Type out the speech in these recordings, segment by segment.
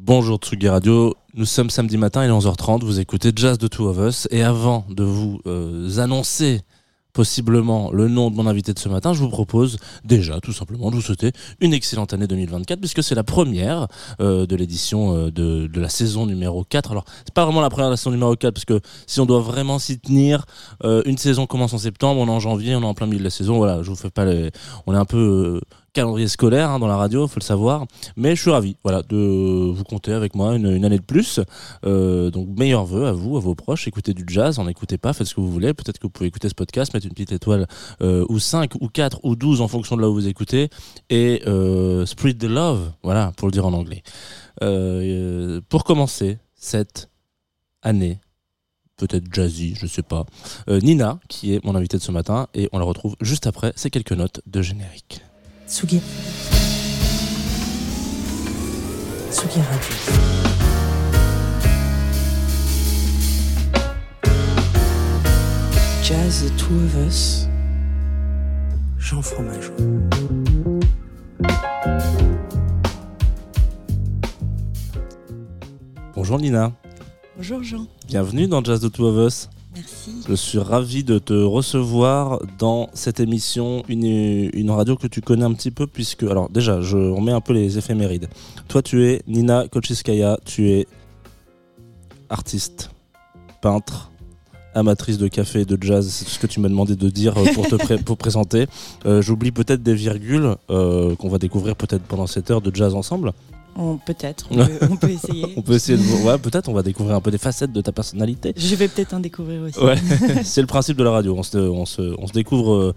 Bonjour Tsugi Radio, nous sommes samedi matin, il est 11h30, vous écoutez Jazz de Two of Us et avant de vous euh, annoncer possiblement le nom de mon invité de ce matin, je vous propose déjà tout simplement de vous souhaiter une excellente année 2024 puisque c'est la première euh, de l'édition euh, de, la saison numéro 4. Alors c'est pas vraiment la première de la saison numéro 4 parce que si on doit vraiment s'y tenir, une saison commence en septembre, on est en janvier, on est en plein milieu de la saison, voilà, je vous fais pas les... on est un peu... euh, calendrier scolaire hein, dans la radio, faut le savoir. Mais je suis ravi, voilà, de vous compter avec moi une, année de plus. Euh, donc meilleurs vœux à vous, à vos proches. Écoutez du jazz, en écoutez pas, faites ce que vous voulez. Peut-être que vous pouvez écouter ce podcast, mettre une petite étoile euh, ou 5 ou 4 ou 12 en fonction de là où vous écoutez. Et euh, spread the love, voilà, pour le dire en anglais. Euh, pour commencer cette année, peut-être jazzy, je sais pas. Euh, Nina, qui est mon invitée de ce matin, et on la retrouve juste après ces quelques notes de générique. Tsugi. Tsugi Radio. Jazz The Two of Us. Jean Fromageau. Bonjour Nina, Bonjour Jean, bienvenue dans Jazz the Two of Us. Je suis ravi de te recevoir dans cette émission, une, une radio que tu connais un petit peu puisque, alors déjà, on met un peu les éphémérides. Toi, tu es Nina Kochiskaya, tu es artiste, peintre, amatrice de café et de jazz, c'est ce que tu m'as demandé de dire euh, pour te pour présenter. Euh, J'oublie peut-être des virgules euh, qu'on va découvrir peut-être pendant cette heure de jazz ensemble. On- Peut-être, on, peut- on peut essayer. On peut essayer de ouais, peut-être on va découvrir un peu des facettes de ta personnalité. Je vais peut-être en découvrir aussi. Ouais, c'est le principe de la radio. On se, on se, on se découvre euh,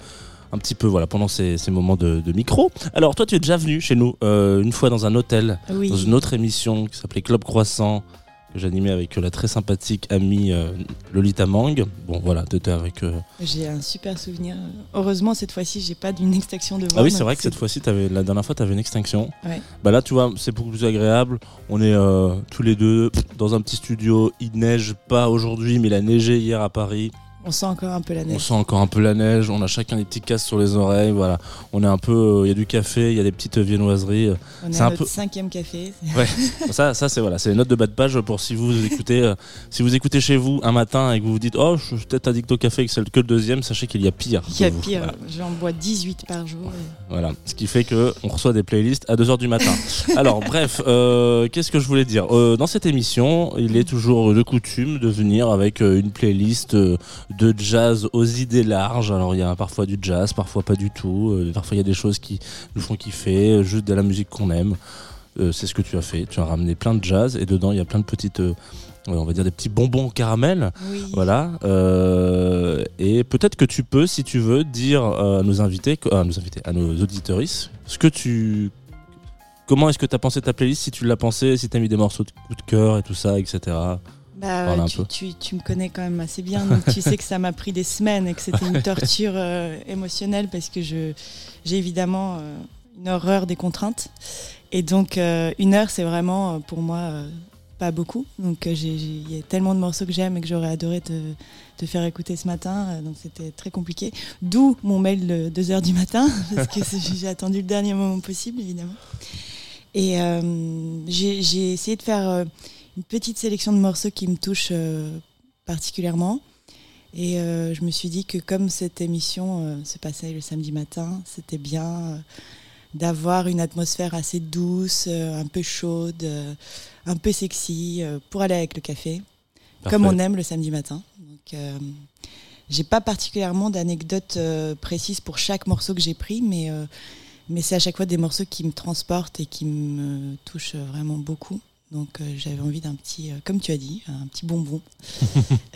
un petit peu voilà, pendant ces, ces moments de, de micro. Alors, toi, tu es déjà venu chez nous euh, une fois dans un hôtel, Oui, dans une autre émission qui s'appelait Club Croissant, que j'animais avec la très sympathique amie euh, Lolita Mang. Bon, voilà, tu étais avec. euh, j'ai un super souvenir. Heureusement, cette fois-ci, j'ai pas d'une extinction de voix. Ah oui, c'est vrai que cette fois-ci, la dernière fois, tu avais une extinction. Ouais. Bah là, tu vois, c'est beaucoup plus agréable. On est euh, tous les deux dans un petit studio. Il neige pas aujourd'hui, mais il a neigé hier à Paris. On sent encore un peu la On neige. sent encore un peu la neige, on a chacun des petits casques sur les oreilles, voilà. On est un peu, il y a du café, il y a des petites viennoiseries. On est à un notre peu- cinquième café. ça, ça c'est voilà, c'est les notes de bas de page pour si vous écoutez, euh, si vous écoutez chez vous un matin et que vous vous dites, oh, je suis peut-être addict au café et que c'est que le deuxième, sachez qu'il y a pire. Il y a pire, Voilà. j'en bois 18 par jour. et- Voilà. Ce qui fait que on reçoit des playlists à 2h du matin. Alors, bref, euh, qu'est-ce que je voulais dire? Euh, Dans cette émission, il est toujours de coutume de venir avec euh, une playlist euh, de jazz aux idées larges. Alors, il y a parfois du jazz, parfois pas du tout. Euh, parfois, il y a des choses qui nous font kiffer, euh, juste de la musique qu'on aime. Euh, c'est ce que tu as fait. Tu as ramené plein de jazz et dedans, il y a plein de petites, euh, on va dire des petits bonbons au caramel. Oui. Voilà. et peut-être que tu peux, si tu veux, dire à nos invités, à nos invités, à nos ce que tu, comment est-ce que tu as pensé ta playlist, si tu l'as pensé, si tu as mis des morceaux de coup de cœur et tout ça, etc. Bah, tu, tu- tu me connais quand même assez bien, donc tu sais que ça m'a pris des semaines et que c'était une torture euh, émotionnelle parce que j'ai évidemment euh, une horreur des contraintes. Et donc, euh, une heure, c'est vraiment pour moi pas beaucoup. Donc, il y a tellement de morceaux que j'aime et que j'aurais adoré te, te faire écouter ce matin. donc, c'était très compliqué. D'où mon mail de 2h du matin, parce que j'ai attendu le dernier moment possible, évidemment. Et j'ai j'ai essayé de faire. Une petite sélection de morceaux qui me touchent euh, particulièrement. Et euh, je me suis dit que comme cette émission euh, se passait le samedi matin, c'était bien euh, d'avoir une atmosphère assez douce, un peu chaude, un peu sexy, pour aller avec le café, comme on aime le samedi matin. Donc, j'ai pas particulièrement d'anecdotes précises pour chaque morceau que j'ai pris, mais, mais c'est à chaque fois des morceaux qui me transportent et qui me touchent vraiment beaucoup. Donc euh, j'avais envie d'un petit, euh, comme tu as dit, un petit bonbon.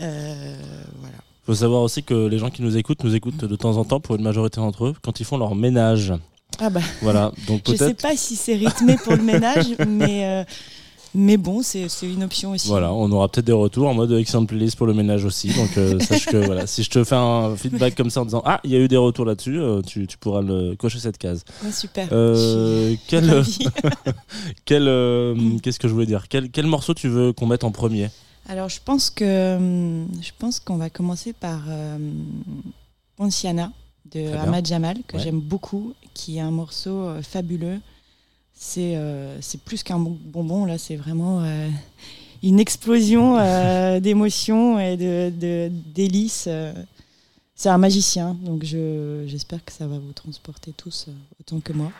Euh, voilà. faut savoir aussi que les gens qui nous écoutent nous écoutent de temps en temps pour une majorité d'entre eux quand ils font leur ménage. Ah bah, Voilà. Donc je sais pas si c'est rythmé pour le ménage, mais, euh, mais bon, c'est une option aussi. Voilà, on aura peut-être des retours en mode excellente playlist pour le ménage aussi. Donc euh, sache que voilà, si je te fais un feedback comme ça en disant ah il y a eu des retours là-dessus, euh, tu, tu pourras le cocher cette case. Ouais, super. Euh, quel, euh, qu'est-ce que je voulais dire? Quel, quel morceau tu veux qu'on mette en premier? Alors je pense que je pense qu'on va commencer par euh, Ponciana de. Ahmad Jamal que Ouais. j'aime beaucoup, qui est un morceau fabuleux. C'est euh, c'est plus qu'un bon- bonbon, là, c'est vraiment euh, une explosion euh, d'émotions et de, de- délices. C'est un magicien, donc je- j'espère que ça va vous transporter tous autant que moi.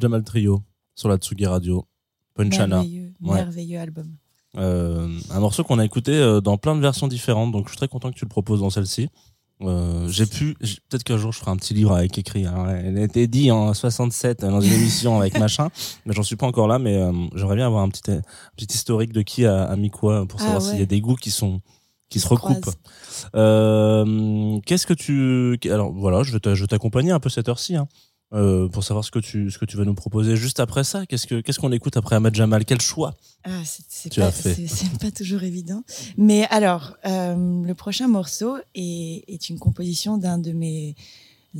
Jamal Trio sur la Tsugi Radio. Ponchana. Merveilleux, Ouais. merveilleux album. Euh, un morceau qu'on a écouté euh, dans plein de versions différentes, donc je suis très content que tu le proposes dans celle-ci. Euh, j'ai pu, peut-être qu'un jour je ferai un petit livre avec écrit. hein. Elle a été dit en 67 dans une émission avec machin, mais j'en suis pas encore là. Mais euh, j'aimerais bien avoir un petit, un petit historique de qui a, a mis quoi pour Ah savoir ouais. s'il y a des goûts qui sont qui Qui se recoupent. Qu'est-ce que tu alors voilà, je vais t'a- je vais t'accompagner un peu cette heure-ci. Hein. Euh, pour savoir ce que tu ce que tu vas nous proposer juste après ça. Qu'est-ce que qu'est-ce qu'on écoute après Ahmad Jamal? Quel choix Ah, c'est- pas, as fait? c'est- c'est pas toujours évident. Mais alors, euh, le prochain morceau est, est une composition d'un de mes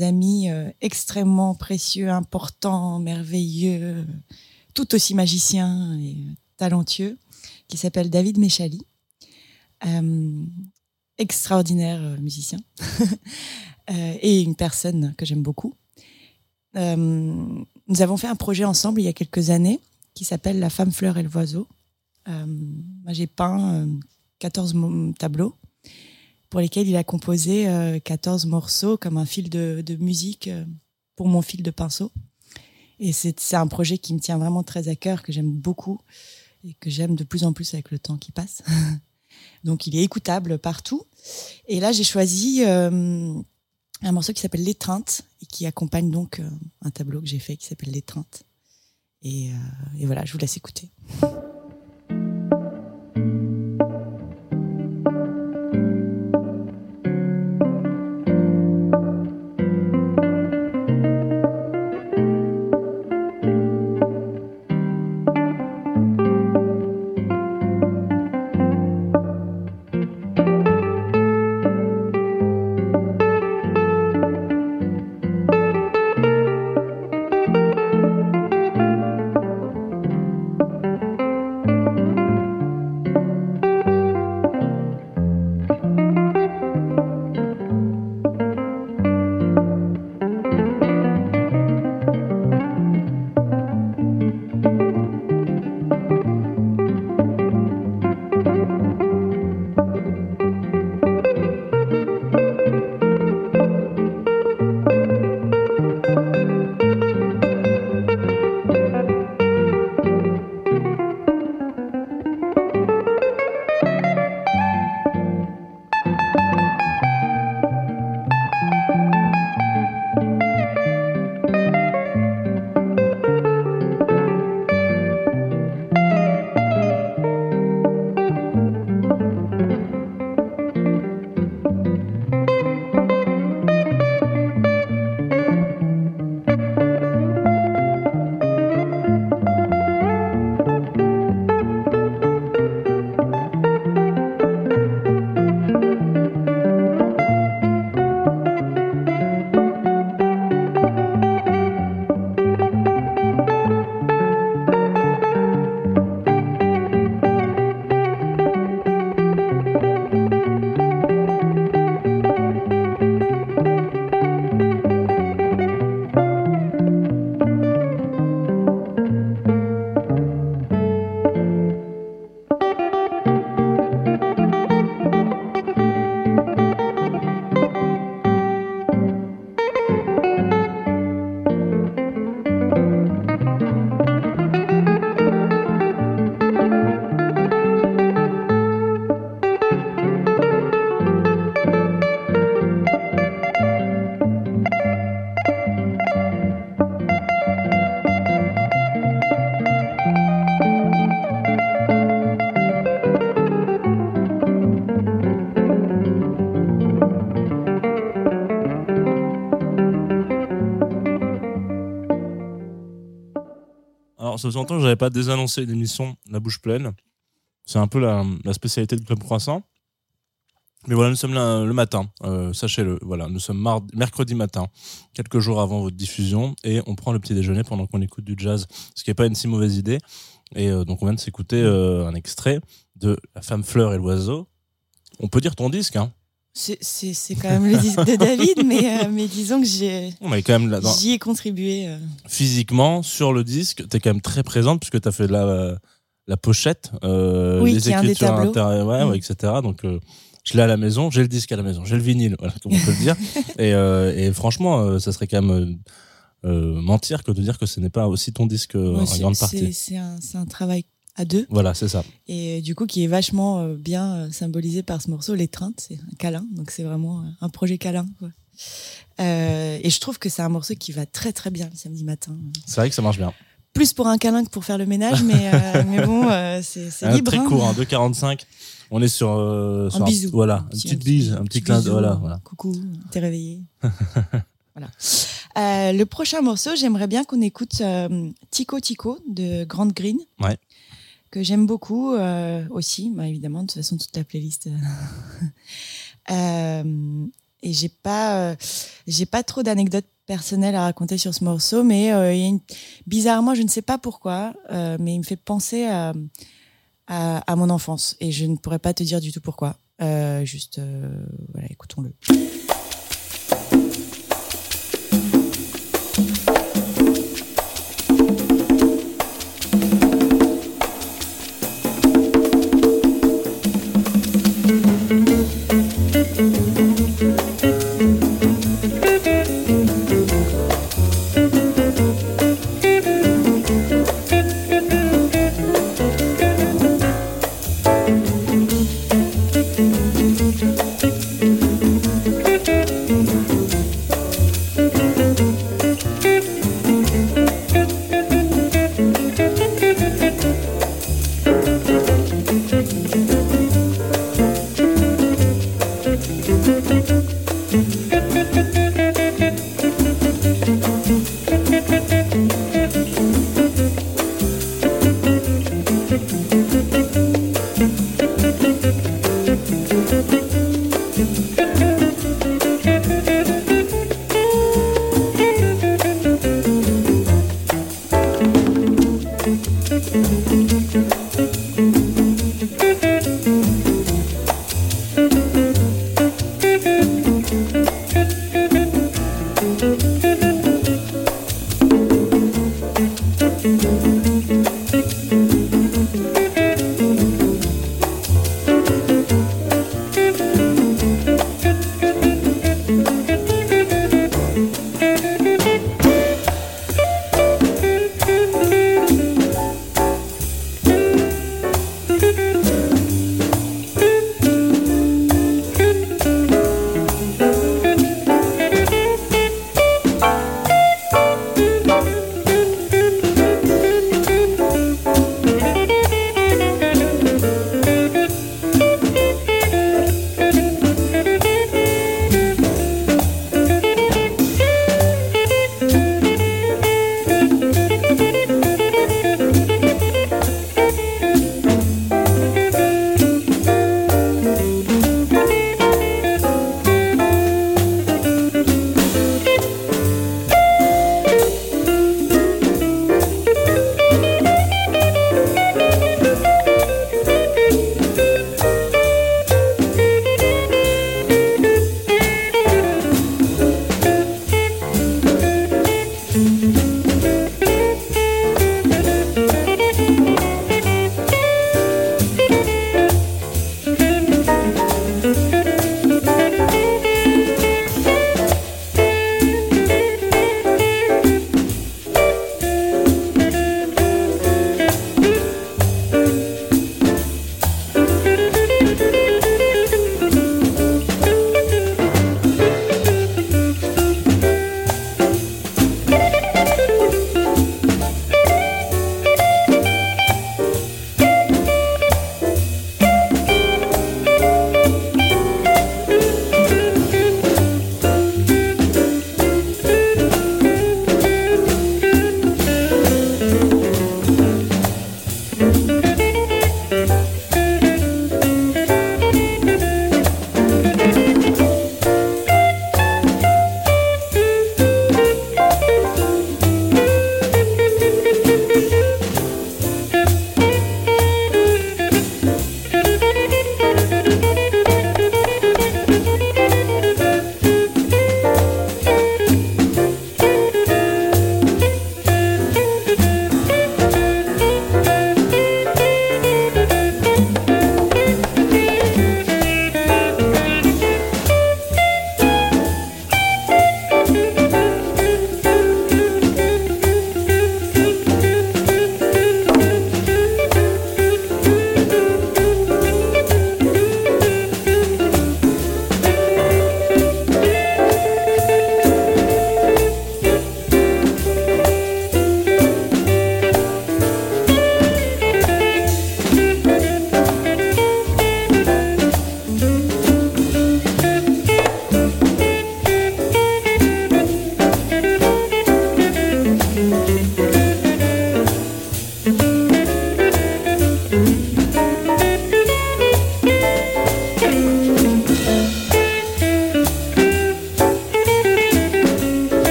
amis euh, extrêmement précieux, important, merveilleux, tout aussi magicien et talentueux, qui s'appelle David Méchali. Extraordinaire musicien et une personne que j'aime beaucoup. Euh, nous avons fait un projet ensemble il y a quelques années qui s'appelle La femme fleur et le oiseau. Euh, j'ai peint euh, 14 mo- tableaux pour lesquels il a composé euh, 14 morceaux comme un fil de, musique euh, pour mon fil de pinceau. Et c'est un projet qui me tient vraiment très à cœur, que j'aime beaucoup et que j'aime de plus en plus avec le temps qui passe. Donc, il est écoutable partout. Et là, j'ai choisi euh, un morceau qui s'appelle L'étreinte et qui accompagne donc euh, un tableau que j'ai fait qui s'appelle L'étreinte. Et, euh, et voilà, je vous laisse écouter. J'avais pas désannoncé l'émission La bouche pleine. C'est un peu la, spécialité de Club Croissant. Mais voilà, nous sommes là le matin, euh, sachez-le. Voilà, nous sommes mercredi matin, quelques jours avant votre diffusion, et on prend le petit déjeuner pendant qu'on écoute du jazz, ce qui n'est pas une si mauvaise idée. Et euh, donc, on vient de s'écouter euh, un extrait de La femme fleur et l'oiseau. On peut dire ton disque, hein C'est- quand même le disque de David, mais, euh, mais disons que j'y ai contribué. euh. physiquement sur le disque, tu es quand même très présente puisque tu as fait la, la pochette, euh, Oui, les écritures intérieures, ouais, Mm. ouais, etc. Donc, je l'ai à la maison, j'ai le disque à la maison, j'ai le vinyle, voilà, comme on peut le dire. Et, et franchement, ça serait quand même mentir que de dire que ce n'est pas aussi ton disque en grande partie. c'est un, c'est un travail à deux Voilà, c'est ça. et euh, du coup qui est vachement euh, bien euh, symbolisé par ce morceau l'étreinte c'est un câlin donc c'est vraiment un projet câlin quoi. Euh, et je trouve que c'est un morceau qui va très très bien le samedi matin C'est vrai que ça marche bien. plus pour un câlin que pour faire le ménage mais euh, mais bon euh, c'est libre très hein. court, hein, 2,45. On est sur, sur un bisou Voilà, Un une petit- petite bise, un petit clin bisou, d'œil. Voilà, voilà. coucou t'es réveillé voilà Euh, le prochain morceau j'aimerais bien qu'on écoute euh, Tico Tico de Grande Green Ouais. Que j'aime beaucoup euh, aussi, bah, évidemment, de toute façon, toute la playlist. Euh, et j'ai pas, euh, j'ai pas trop d'anecdotes personnelles à raconter sur ce morceau, mais euh, bizarrement, je ne sais pas pourquoi, euh, mais il me fait penser à, à, mon enfance, et je ne pourrais pas te dire du tout pourquoi. Euh, juste, euh, voilà, écoutons-le.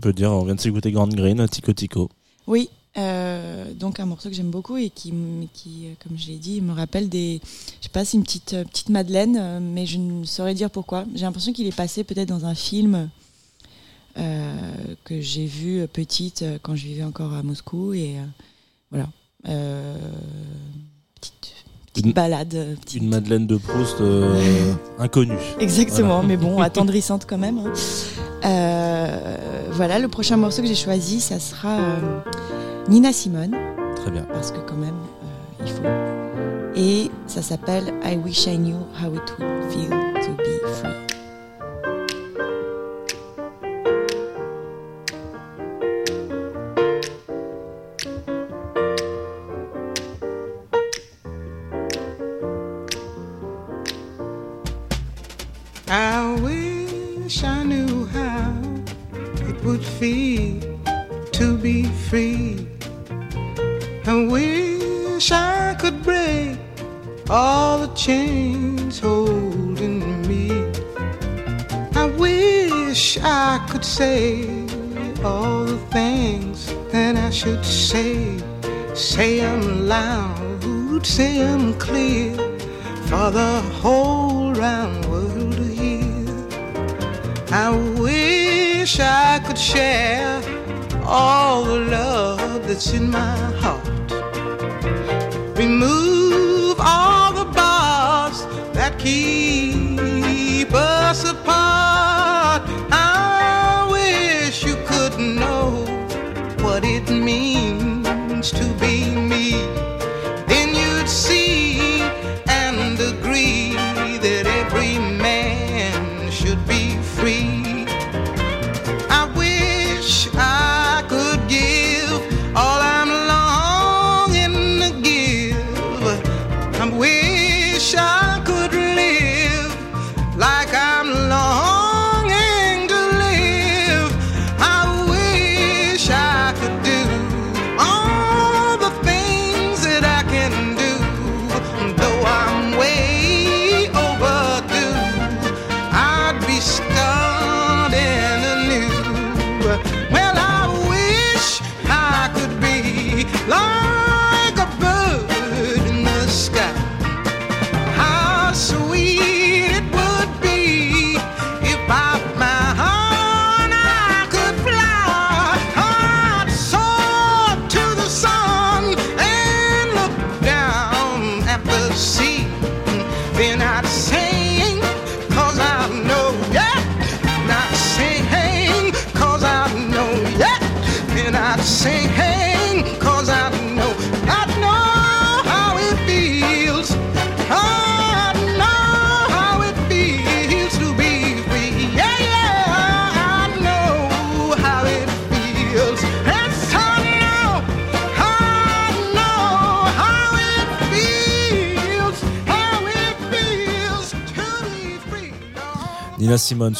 Peux dire, on vient de s'écouter Grand Green, Tico Tico. Oui, euh, donc un morceau que j'aime beaucoup et qui, euh, comme je l'ai dit, me rappelle des. Je sais pas, c'est une petite, euh, petite Madeleine, mais je ne saurais dire pourquoi. J'ai l'impression qu'il est passé peut-être dans un film euh, que j'ai vu petite quand je vivais encore à Moscou. Et euh, voilà. Petite petite Une- balade. petite- Une Madeleine de Proust inconnue. Exactement, mais bon, attendrissante quand même. hein. Voilà, le prochain morceau que j'ai choisi, ça sera euh, Nina Simone, Très bien. parce que quand même, euh, il faut. Et ça s'appelle I Wish I Knew How It Would Feel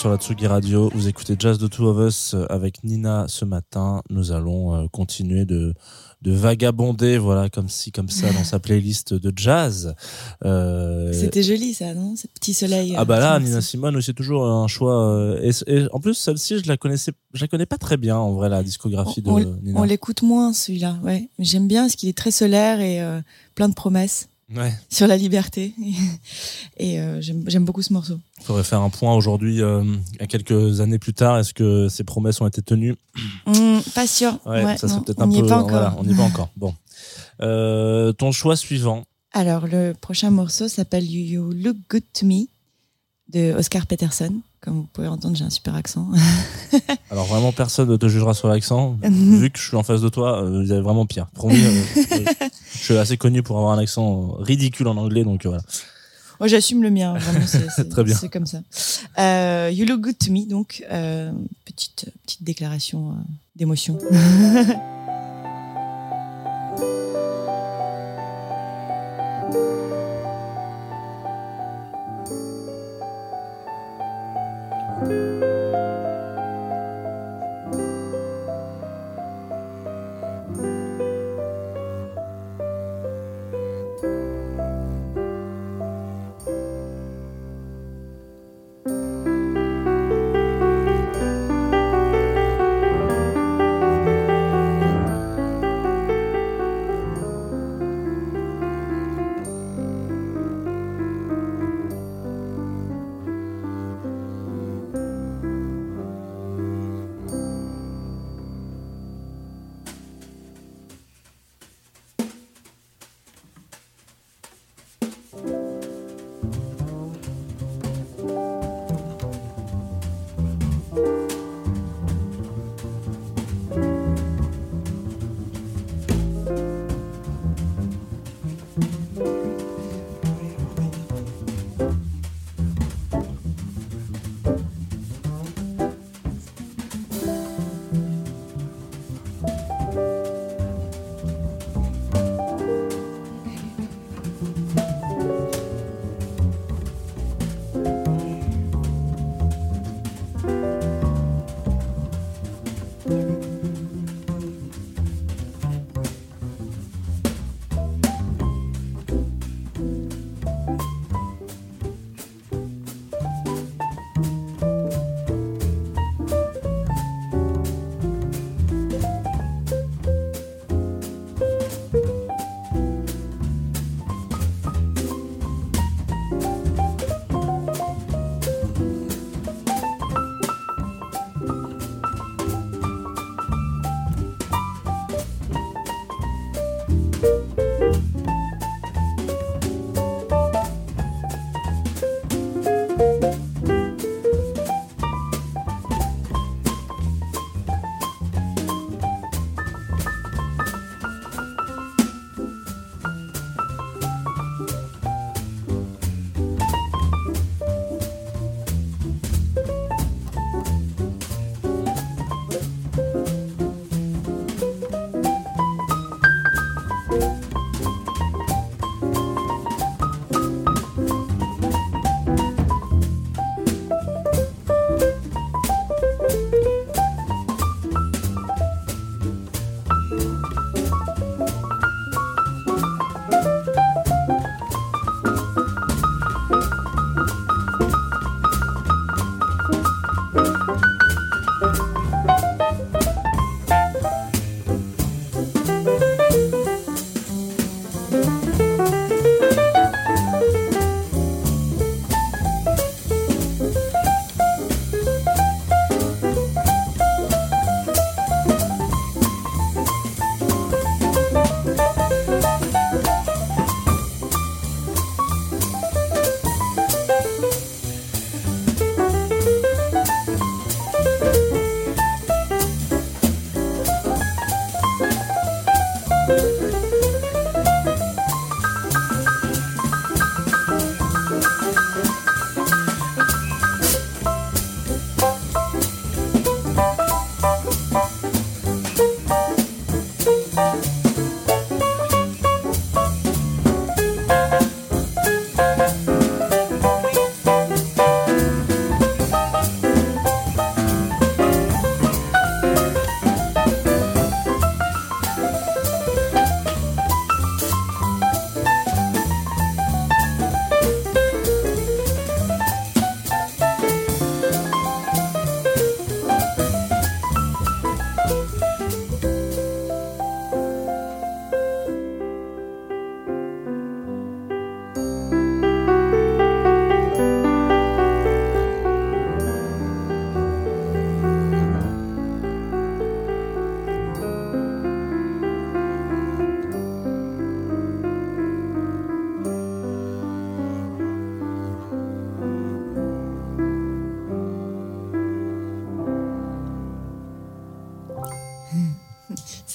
sur la Tsugi Radio. Vous écoutez Jazz de Two of Us avec Nina ce matin. Nous allons euh, continuer de de vagabonder, voilà, comme si, comme ça, dans sa playlist de jazz. Euh, C'était joli ça, non Ce petit soleil. ah bah euh, là, Nina Simone, c'est toujours un choix. et, et en plus, celle-ci, je la connaissais, je la connais pas très bien en vrai la discographie de on, Nina. on l'écoute moins celui-là, ouais. J'aime bien parce qu'il est très solaire et euh, plein de promesses Ouais. sur la liberté. et euh, j'aime beaucoup ce morceau. Faudrait faire un point aujourd'hui, euh, à quelques années plus tard. Est-ce que ces promesses ont été tenues? Hum, pas sûr. Ouais, Ouais, ça non, on n'y peu. est pas encore. voilà, on n'y est pas encore. Bon. Euh, ton choix suivant. Alors, le prochain morceau s'appelle You Look Good to Me de Oscar Peterson. Comme vous pouvez entendre, j'ai un super accent. Alors vraiment, personne ne te jugera sur l'accent. Vu que je suis en face de toi, euh, vous avez vraiment pire. Promis. euh, euh, je suis assez connu pour avoir un accent ridicule en anglais, donc euh, voilà. Moi, j'assume le mien. Vraiment, c'est, Très bien. C'est comme ça. Euh, you Look Good to Me, donc euh, petite petite déclaration euh, d'émotion.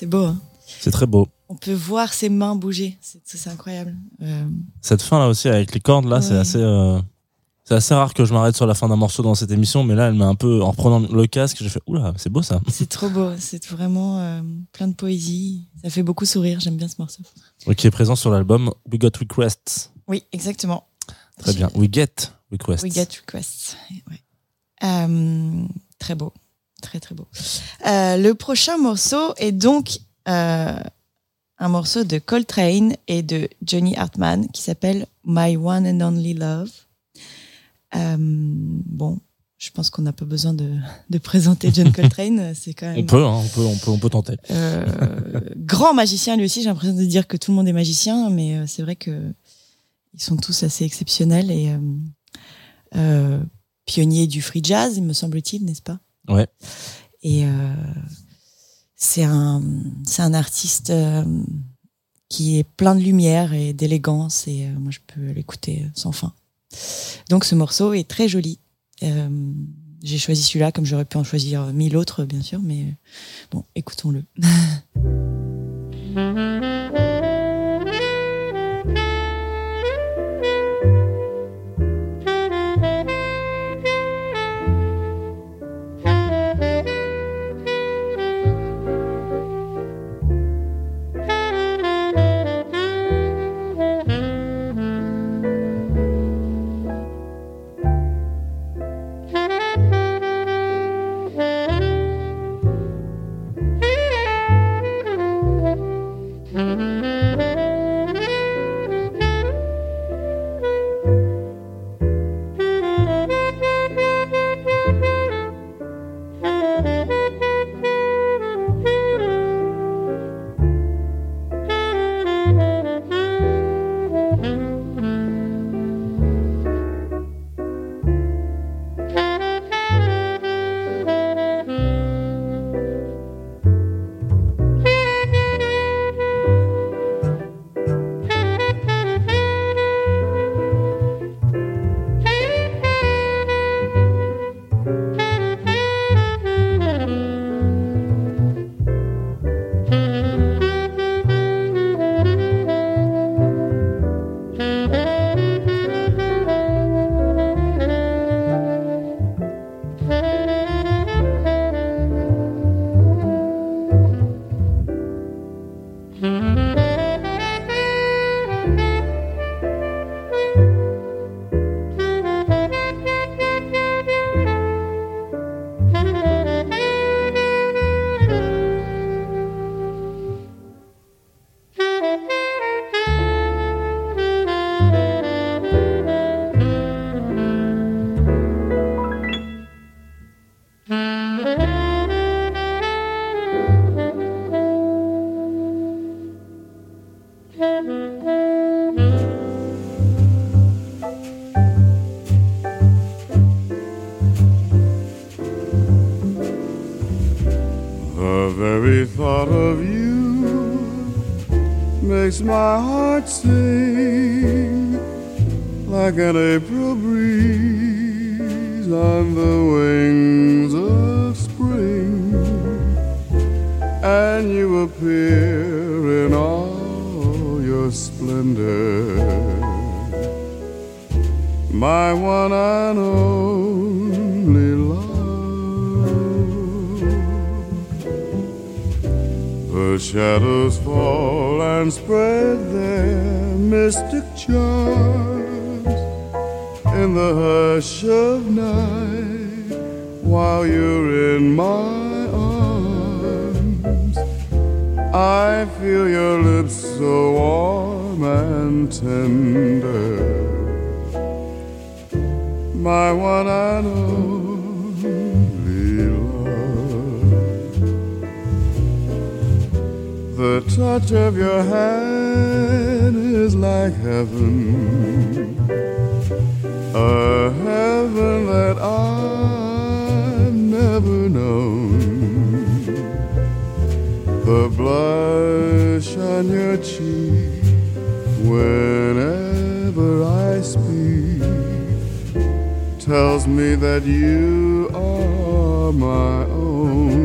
C'est beau. Hein C'est très beau. On peut voir ses mains bouger. C'est incroyable. Euh, Cette fin là aussi avec les cordes là, c'est assez. euh, C'est assez rare que je m'arrête sur la fin d'un morceau dans cette émission, mais là, elle m'a un peu, en reprenant le casque, j'ai fait, oula, c'est beau ça. c'est trop beau. C'est vraiment euh, plein de poésie. Ça fait beaucoup sourire. J'aime bien ce morceau. Qui est présent sur l'album We Got Requests. Oui, exactement. Très bien. We Get Requests. We get requests. Ouais. Euh, très beau. Très, très beau. Euh, le prochain morceau est donc euh, un morceau de Coltrane et de Johnny Hartman qui s'appelle My One and Only Love. Euh, bon, je pense qu'on n'a pas besoin de, de présenter John Coltrane. C'est quand même On peut, hein, on peut, on peut, on peut tenter. euh, grand magicien lui aussi. J'ai l'impression de dire que tout le monde est magicien, mais c'est vrai que ils sont tous assez exceptionnels et euh, euh, pionniers du free jazz, il me semble-t-il, n'est-ce pas? Ouais. Et euh, c'est un, un artiste euh, qui est plein de lumière et d'élégance et euh, moi je peux l'écouter sans fin. Donc ce morceau est très joli. J'ai choisi celui-là comme j'aurais pu en choisir mille autres bien sûr, mais bon, écoutons-le. is like heaven, a heaven that I've never known. The blush on your cheek whenever I speak tells me that you are my own.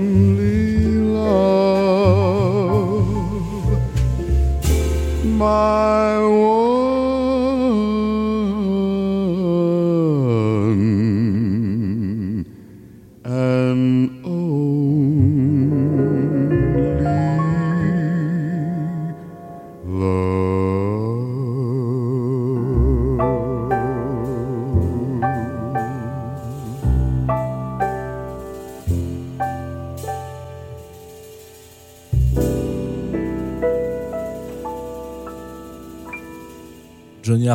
My one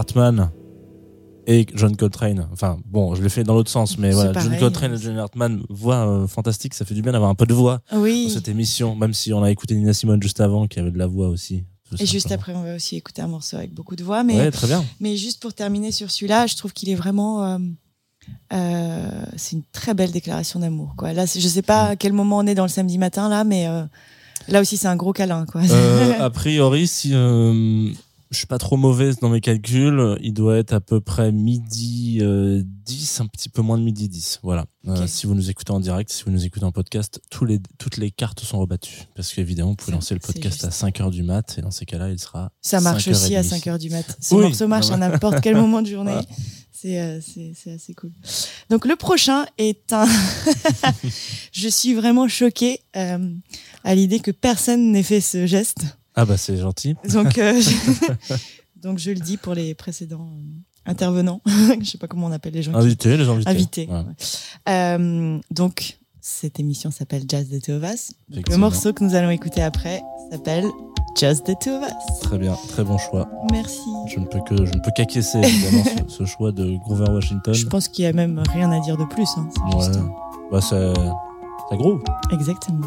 Hartman et John Coltrane. Enfin, bon, je l'ai fait dans l'autre sens, mais voilà, John. Coltrane et Johnny Hartman, voix euh, fantastique, ça fait du bien d'avoir un peu de voix Oui. dans cette émission, même si on a écouté Nina Simone juste avant, qui avait de la voix aussi. Et juste après, on va aussi écouter un morceau avec beaucoup de voix. Mais, Ouais, très bien. mais juste pour terminer sur celui-là, je trouve qu'il est vraiment. euh, euh, c'est une très belle déclaration d'amour. Quoi. Là, je sais pas à quel moment on est dans le samedi matin, là, mais là aussi, c'est un gros câlin. Quoi. A priori, si je suis pas trop mauvaise dans mes calculs, il doit être à peu près midi euh, 10, un petit peu moins de midi 10. Voilà. Euh, si vous nous écoutez en direct, si vous nous écoutez en podcast, tous les, toutes les cartes sont rebattues. Parce qu'évidemment, vous pouvez lancer le podcast à juste. 5 heures du mat, et dans ces cas-là, il sera. Ça marche aussi à 5h30. 5 heures du mat. Ce Oui, morceau marche bah à n'importe quel moment de journée. Voilà. C'est euh, c'est assez cool. Donc le prochain est un... je suis vraiment choquée euh, à l'idée que personne n'ait fait ce geste. Ah bah c'est gentil. Donc, euh, je... Donc je le dis pour les précédents euh, intervenants. je sais pas comment on appelle les gens. qui- Invité, les invités. Invités. Ouais. Euh, donc cette émission s'appelle Jazz the Two le morceau que nous allons écouter après s'appelle Just the Two. Très bien, très bon choix. Merci. Je ne peux que, je ne peux qu'acquiescer évidemment ce, ce choix de Grover Washington. Je pense qu'il y a même rien à dire de plus. hein. Ouais. juste- Bah ça, ça groove. Exactement.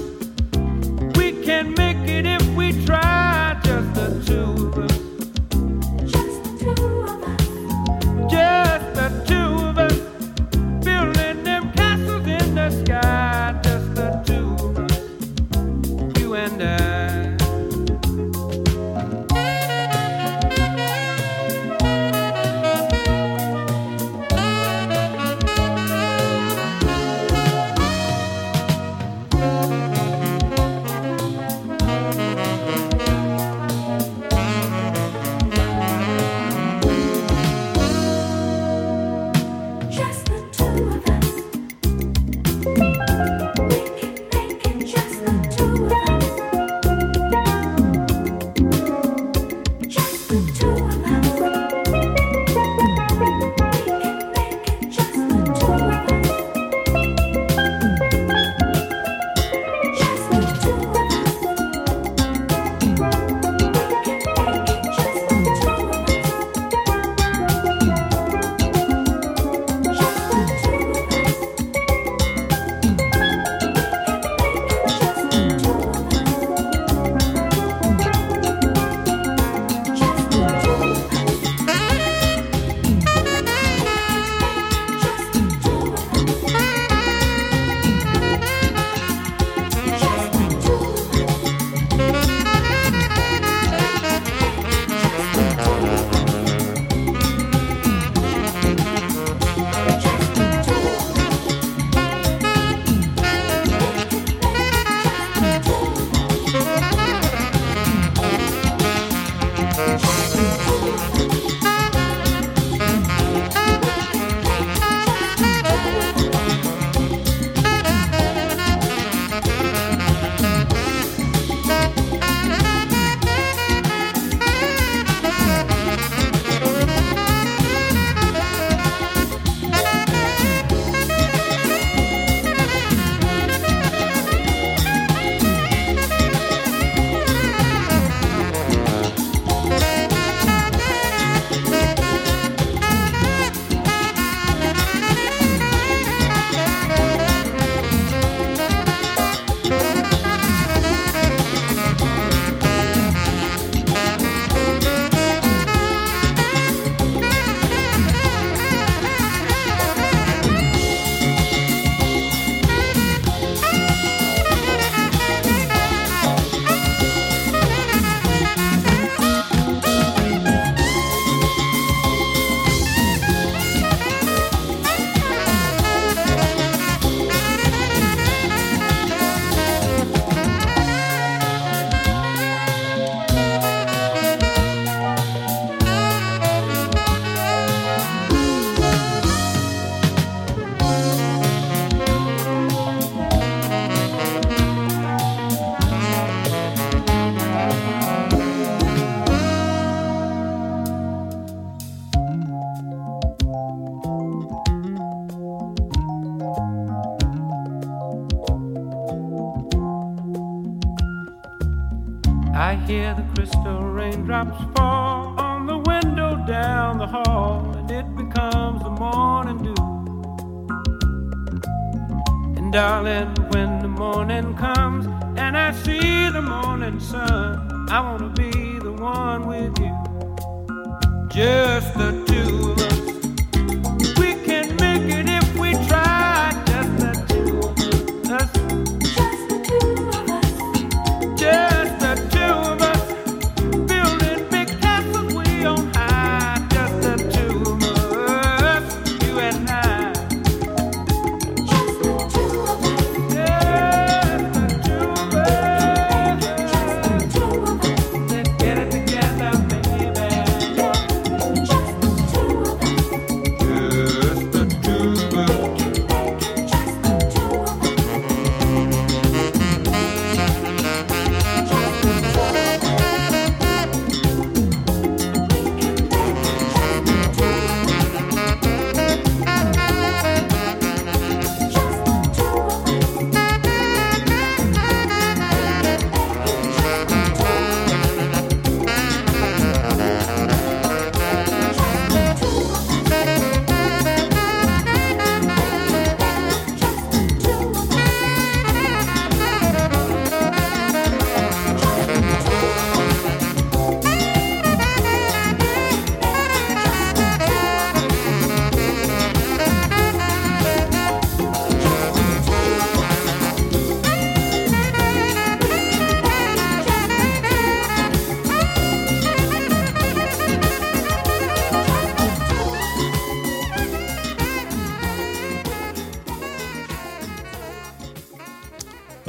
Can make it if we try, just the two of us.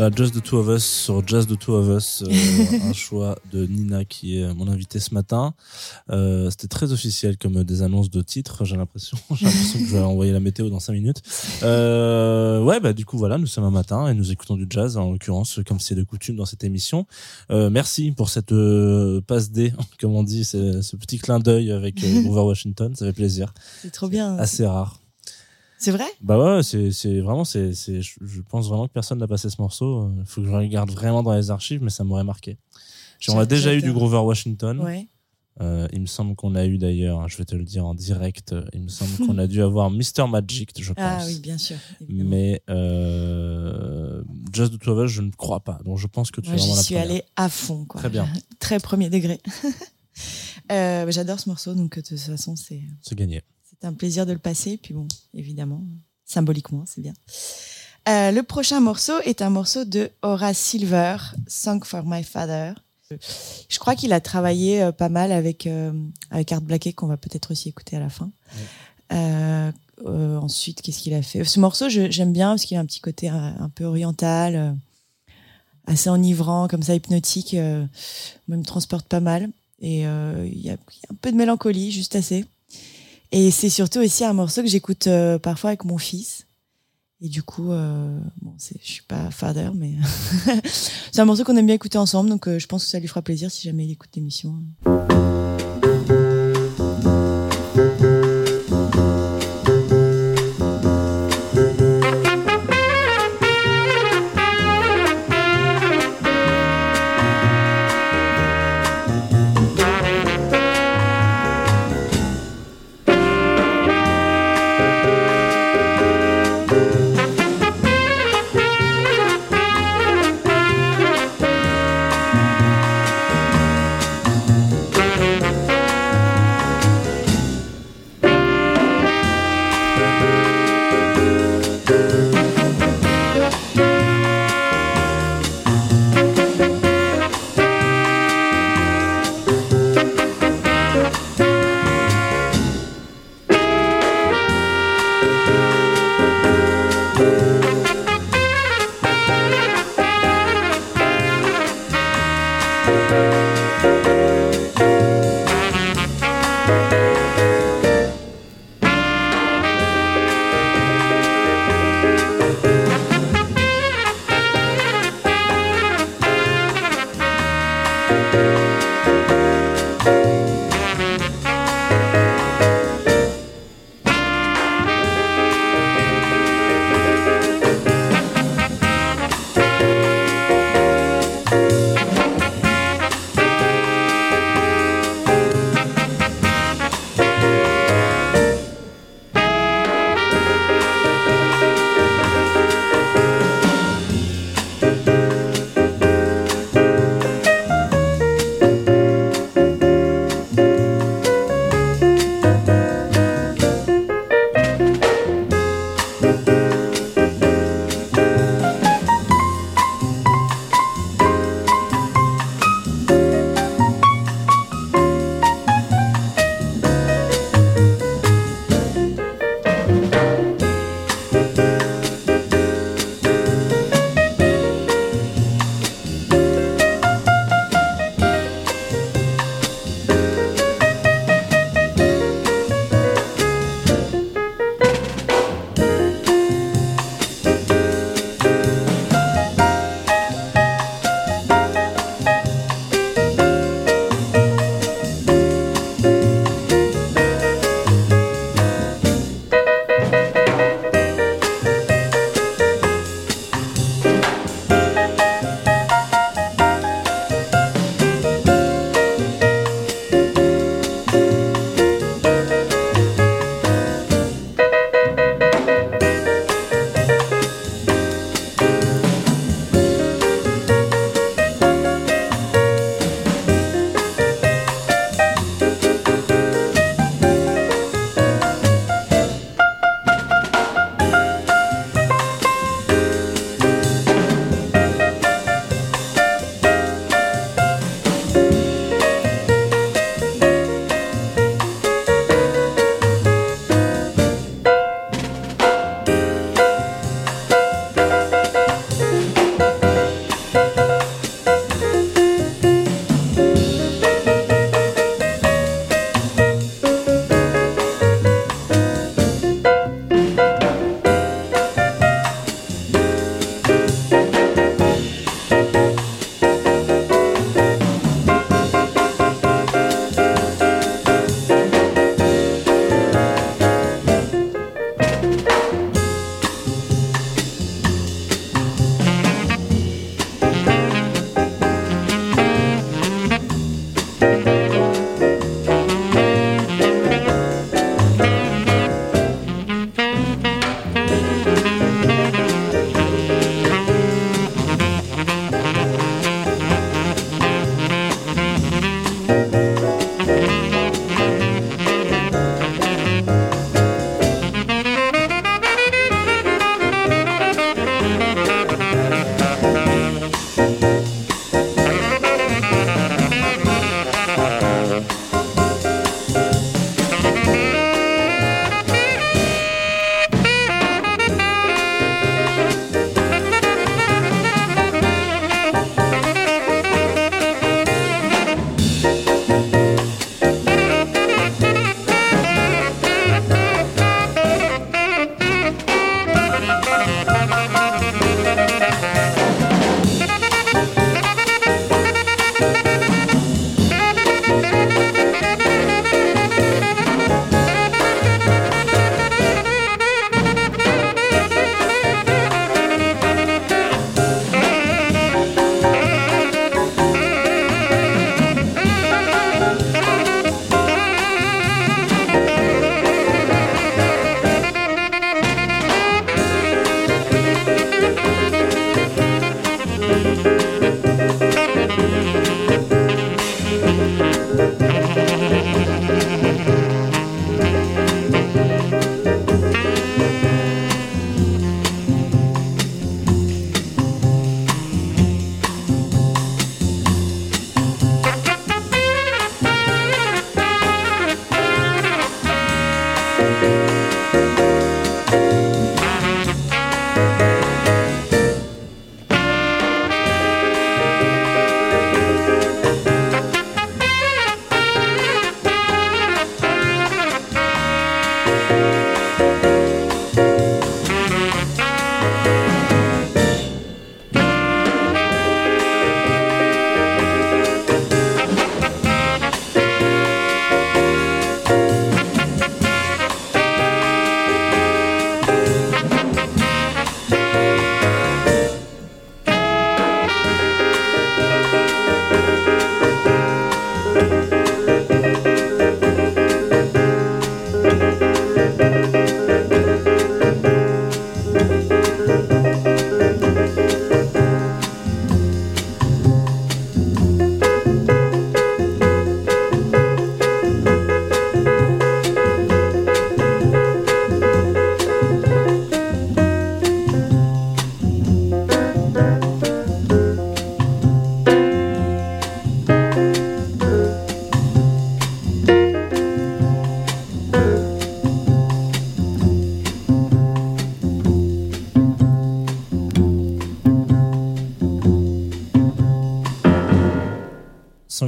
Voilà, Just the Two of Us sur Just the Two of Us, euh, un choix de Nina qui est mon invité ce matin. Euh, C'était très officiel comme des annonces de titres, j'ai l'impression. J'ai l'impression que je vais envoyer la météo dans 5 minutes. Euh, ouais, bah du coup voilà, nous sommes un matin et nous écoutons du jazz, en l'occurrence, comme c'est de coutume dans cette émission. Euh, merci pour cette euh, passe D, comme on dit, ce, petit clin d'œil avec euh, Grover Washington, ça fait plaisir. C'est trop bien. Assez rare. C'est vrai? Bah ouais, c'est vraiment c'est je, pense vraiment que personne n'a passé ce morceau. Il faut que je regarde vraiment dans les archives, mais ça m'aurait marqué. On a déjà eu du. Grover Washington. Ouais. Euh, il me semble qu'on a eu d'ailleurs, je vais te le dire en direct, euh, il me semble qu'on a dû avoir Mr Magic, je pense. Ah oui, bien sûr. évidemment. Mais euh, Just the Two of Us, je ne crois pas. Donc je pense que tu Moi, es vraiment la suis allée à fond. Quoi. Très bien. Très premier degré. Euh, J'adore ce morceau, donc de toute façon, c'est C'est gagné. C'est un plaisir de le passer. Puis bon, évidemment, symboliquement, c'est bien. Euh, le prochain morceau est un morceau de Horace Silver, Song for My Father. Je crois qu'il a travaillé euh, pas mal avec, euh, avec Art Blakey, qu'on va peut-être aussi écouter à la fin. Ensuite, qu'est-ce qu'il a fait? Ce morceau, j'aime bien parce qu'il a un petit côté un, peu oriental, assez enivrant, comme ça, hypnotique. moi, il me transporte pas mal. Et il y, a, il y a un peu de mélancolie, juste assez. Et c'est surtout aussi un morceau que j'écoute euh, parfois avec mon fils. Et du coup, euh, bon, je suis pas father, mais c'est un morceau qu'on aime bien écouter ensemble, donc euh, je pense que ça lui fera plaisir si jamais il écoute l'émission.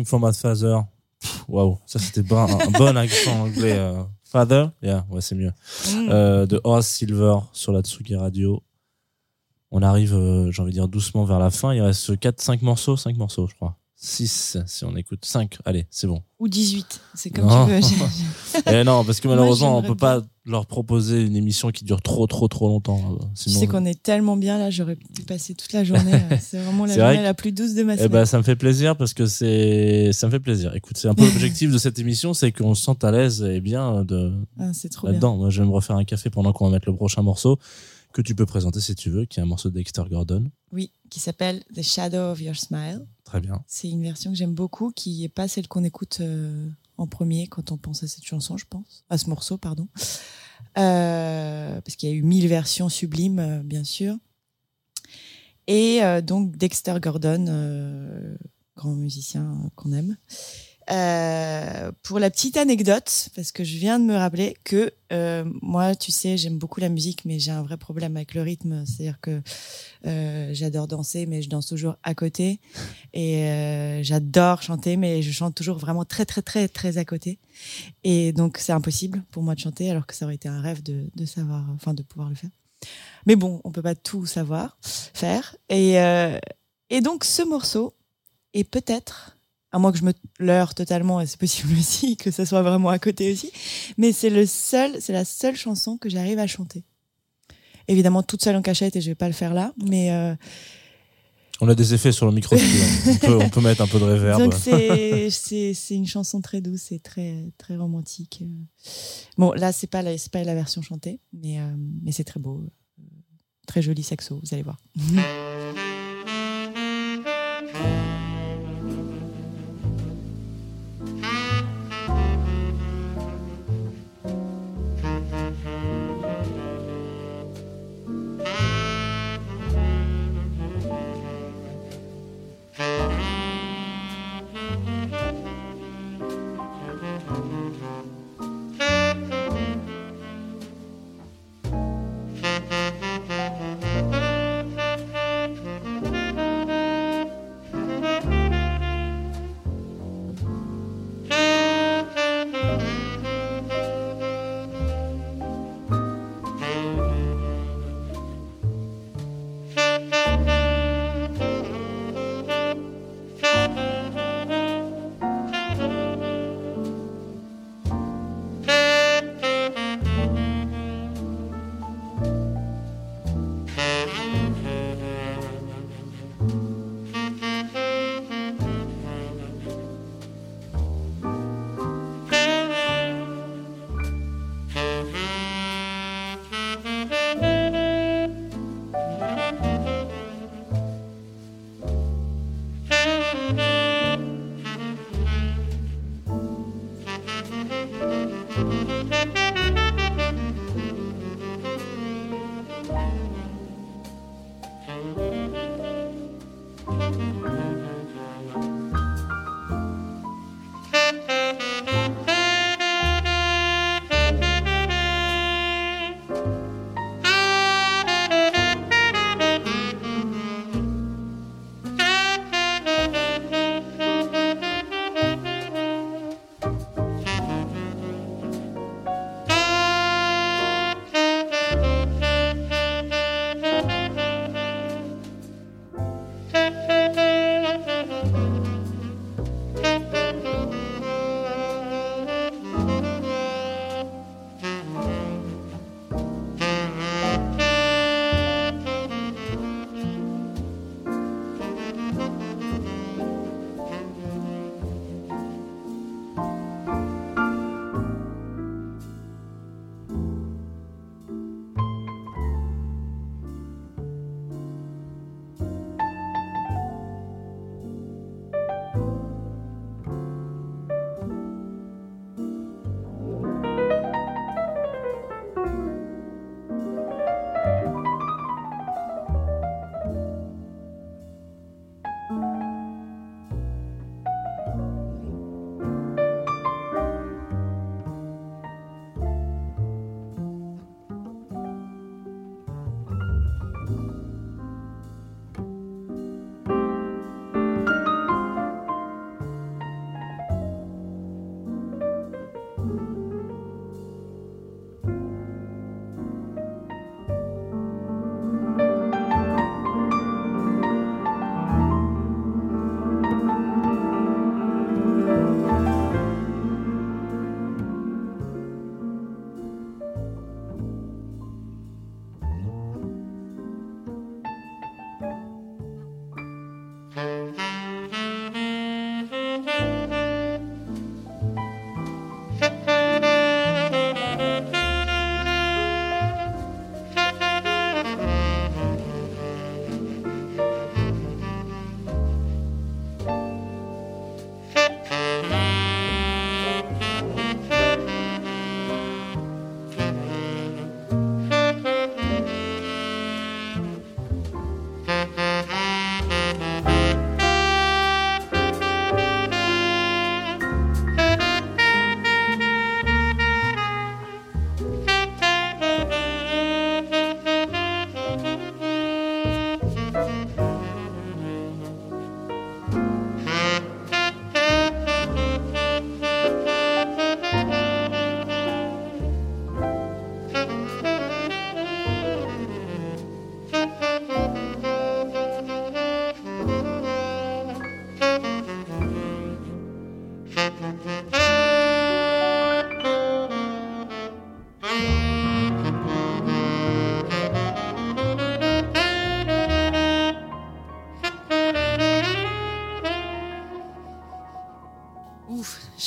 Song for My Father. Waouh, ça c'était bon, un, bon accent anglais. euh. Father, yeah, ouais, c'est mieux. Mm. Euh, de Horace Silver sur la Tsugi Radio. On arrive, euh, j'ai envie de dire, doucement vers la fin. Il reste 4, 5 morceaux, 5 morceaux, je crois. 6, si on écoute. 5, allez, c'est bon. Ou 18, c'est comme Non. tu veux. J'ai- Eh non, parce que Moi, malheureusement, on j'aimerais peut pas leur proposer une émission qui dure trop, trop, trop longtemps. euh, Tu Sinon, sais qu'on est tellement bien là, j'aurais pu passer toute la journée. euh, C'est vraiment la vrai journée la plus douce de ma Eh semaine. ben, ça me fait plaisir parce que c'est, ça me fait plaisir. Écoute, c'est un peu l'objectif de cette émission, c'est qu'on se sente à l'aise et bien de, Ah, là-dedans. Moi, je vais me refaire un café pendant qu'on va mettre le prochain morceau que tu peux présenter si tu veux, qui est un morceau de Dexter Gordon. Oui, qui s'appelle The Shadow of Your Smile. Très bien. C'est une version que j'aime beaucoup, qui n'est pas celle qu'on écoute euh, en premier quand on pense à cette chanson, je pense. À ce morceau, pardon. Euh, parce qu'il y a eu mille versions sublimes, euh, bien sûr. Et donc Dexter Gordon, grand musicien qu'on aime. Euh, pour la petite anecdote, parce que je viens de me rappeler que euh, moi, tu sais, j'aime beaucoup la musique, mais j'ai un vrai problème avec le rythme. C'est-à-dire que euh, j'adore danser, mais je danse toujours à côté. Et euh, j'adore chanter, mais je chante toujours vraiment très, très, très, très à côté. Et donc, c'est impossible pour moi de chanter, alors que ça aurait été un rêve de, de savoir, enfin, de pouvoir le faire. Mais bon, on peut pas tout savoir faire. Et, euh, et donc, ce morceau est peut-être, à moins que je me leurre totalement, et c'est possible aussi que ça soit vraiment à côté aussi, mais c'est le seul, c'est la seule chanson que j'arrive à chanter. Évidemment, toute seule en cachette, et je vais pas le faire là, mais euh, On a des effets sur le micro. on, peut, on peut mettre un peu de réverb. Donc c'est une chanson très douce et très très romantique. Bon là c'est pas la c'est pas la version chantée, mais euh, mais c'est très beau, très joli saxo, vous allez voir.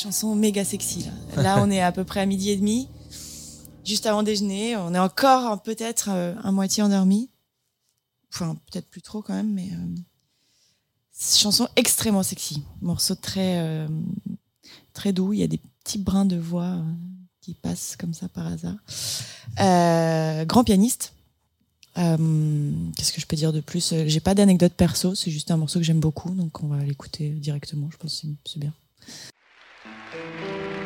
chanson méga sexy. Là, on est à peu près à midi et demi, juste avant déjeuner. On est encore euh, peut-être euh, à moitié endormi. Enfin, peut-être plus trop quand même, mais euh, chanson extrêmement sexy. Morceau très euh, très doux. Il y a des petits brins de voix euh, qui passent comme ça par hasard. Grand pianiste. Qu'est-ce que je peux dire de plus? J'ai pas d'anecdote perso, c'est juste un morceau que j'aime beaucoup, donc on va l'écouter directement. Je pense que c'est- c'est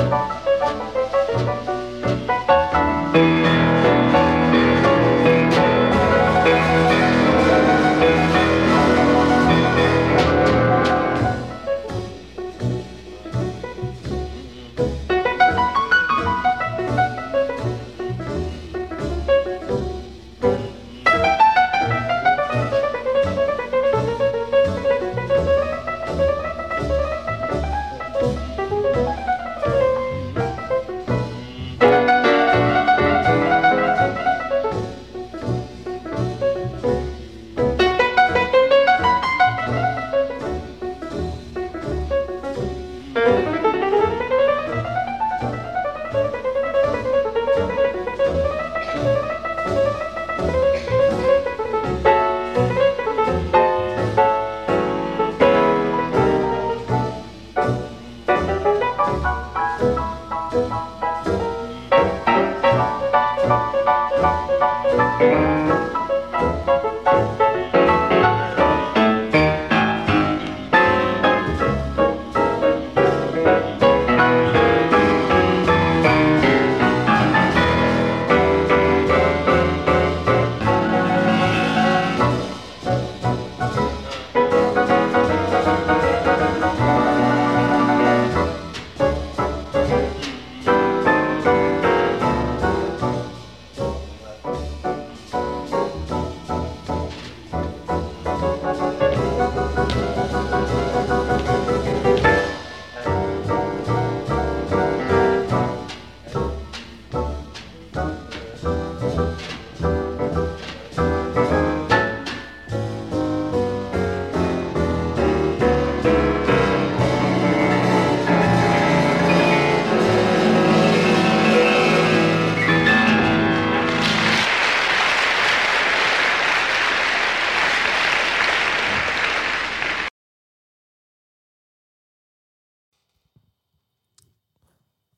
bien.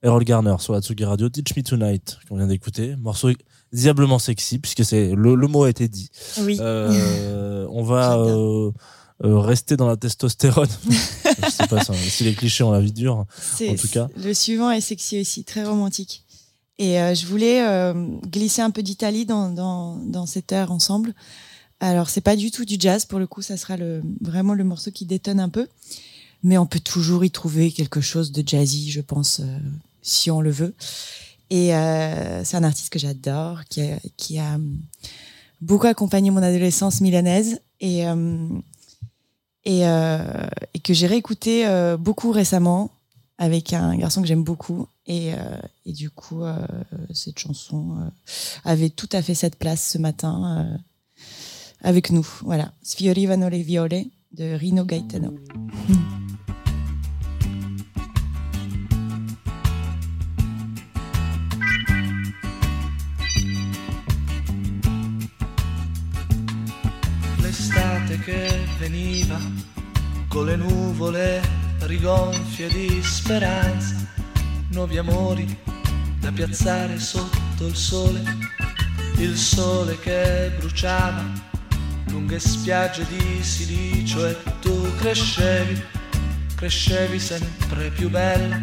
Errol Garner sur Atsugi Radio, Teach Me Tonight, qu'on vient d'écouter. Morceau diablement sexy, puisque c'est le, le mot a été dit. Oui. Euh, on va euh, euh, rester dans la testostérone. Je sais pas si- les clichés ont la vie dure. En tout cas. Le suivant est sexy aussi, très romantique. Et je voulais glisser un peu d'Italie dans, dans, dans cette heure ensemble. Alors, c'est pas du tout du jazz, pour le coup, ça sera le, vraiment le morceau qui détonne un peu. Mais on peut toujours y trouver quelque chose de jazzy, je pense, euh, si on le veut. Et euh, c'est un artiste que j'adore, qui a, hum, beaucoup accompagné mon adolescence milanaise et, euh, euh, que j'ai réécouté euh, beaucoup récemment avec un garçon que j'aime beaucoup. Et, euh, du coup, euh, cette chanson euh, avait tout à fait cette place ce matin. euh, avec nous. Voilà, Sfiorivano le viole de Rino Gaetano. Che veniva con le nuvole rigonfie di speranza, nuovi amori da piazzare sotto il sole, il sole che bruciava lunghe spiagge di silicio e tu crescevi, crescevi sempre più bella.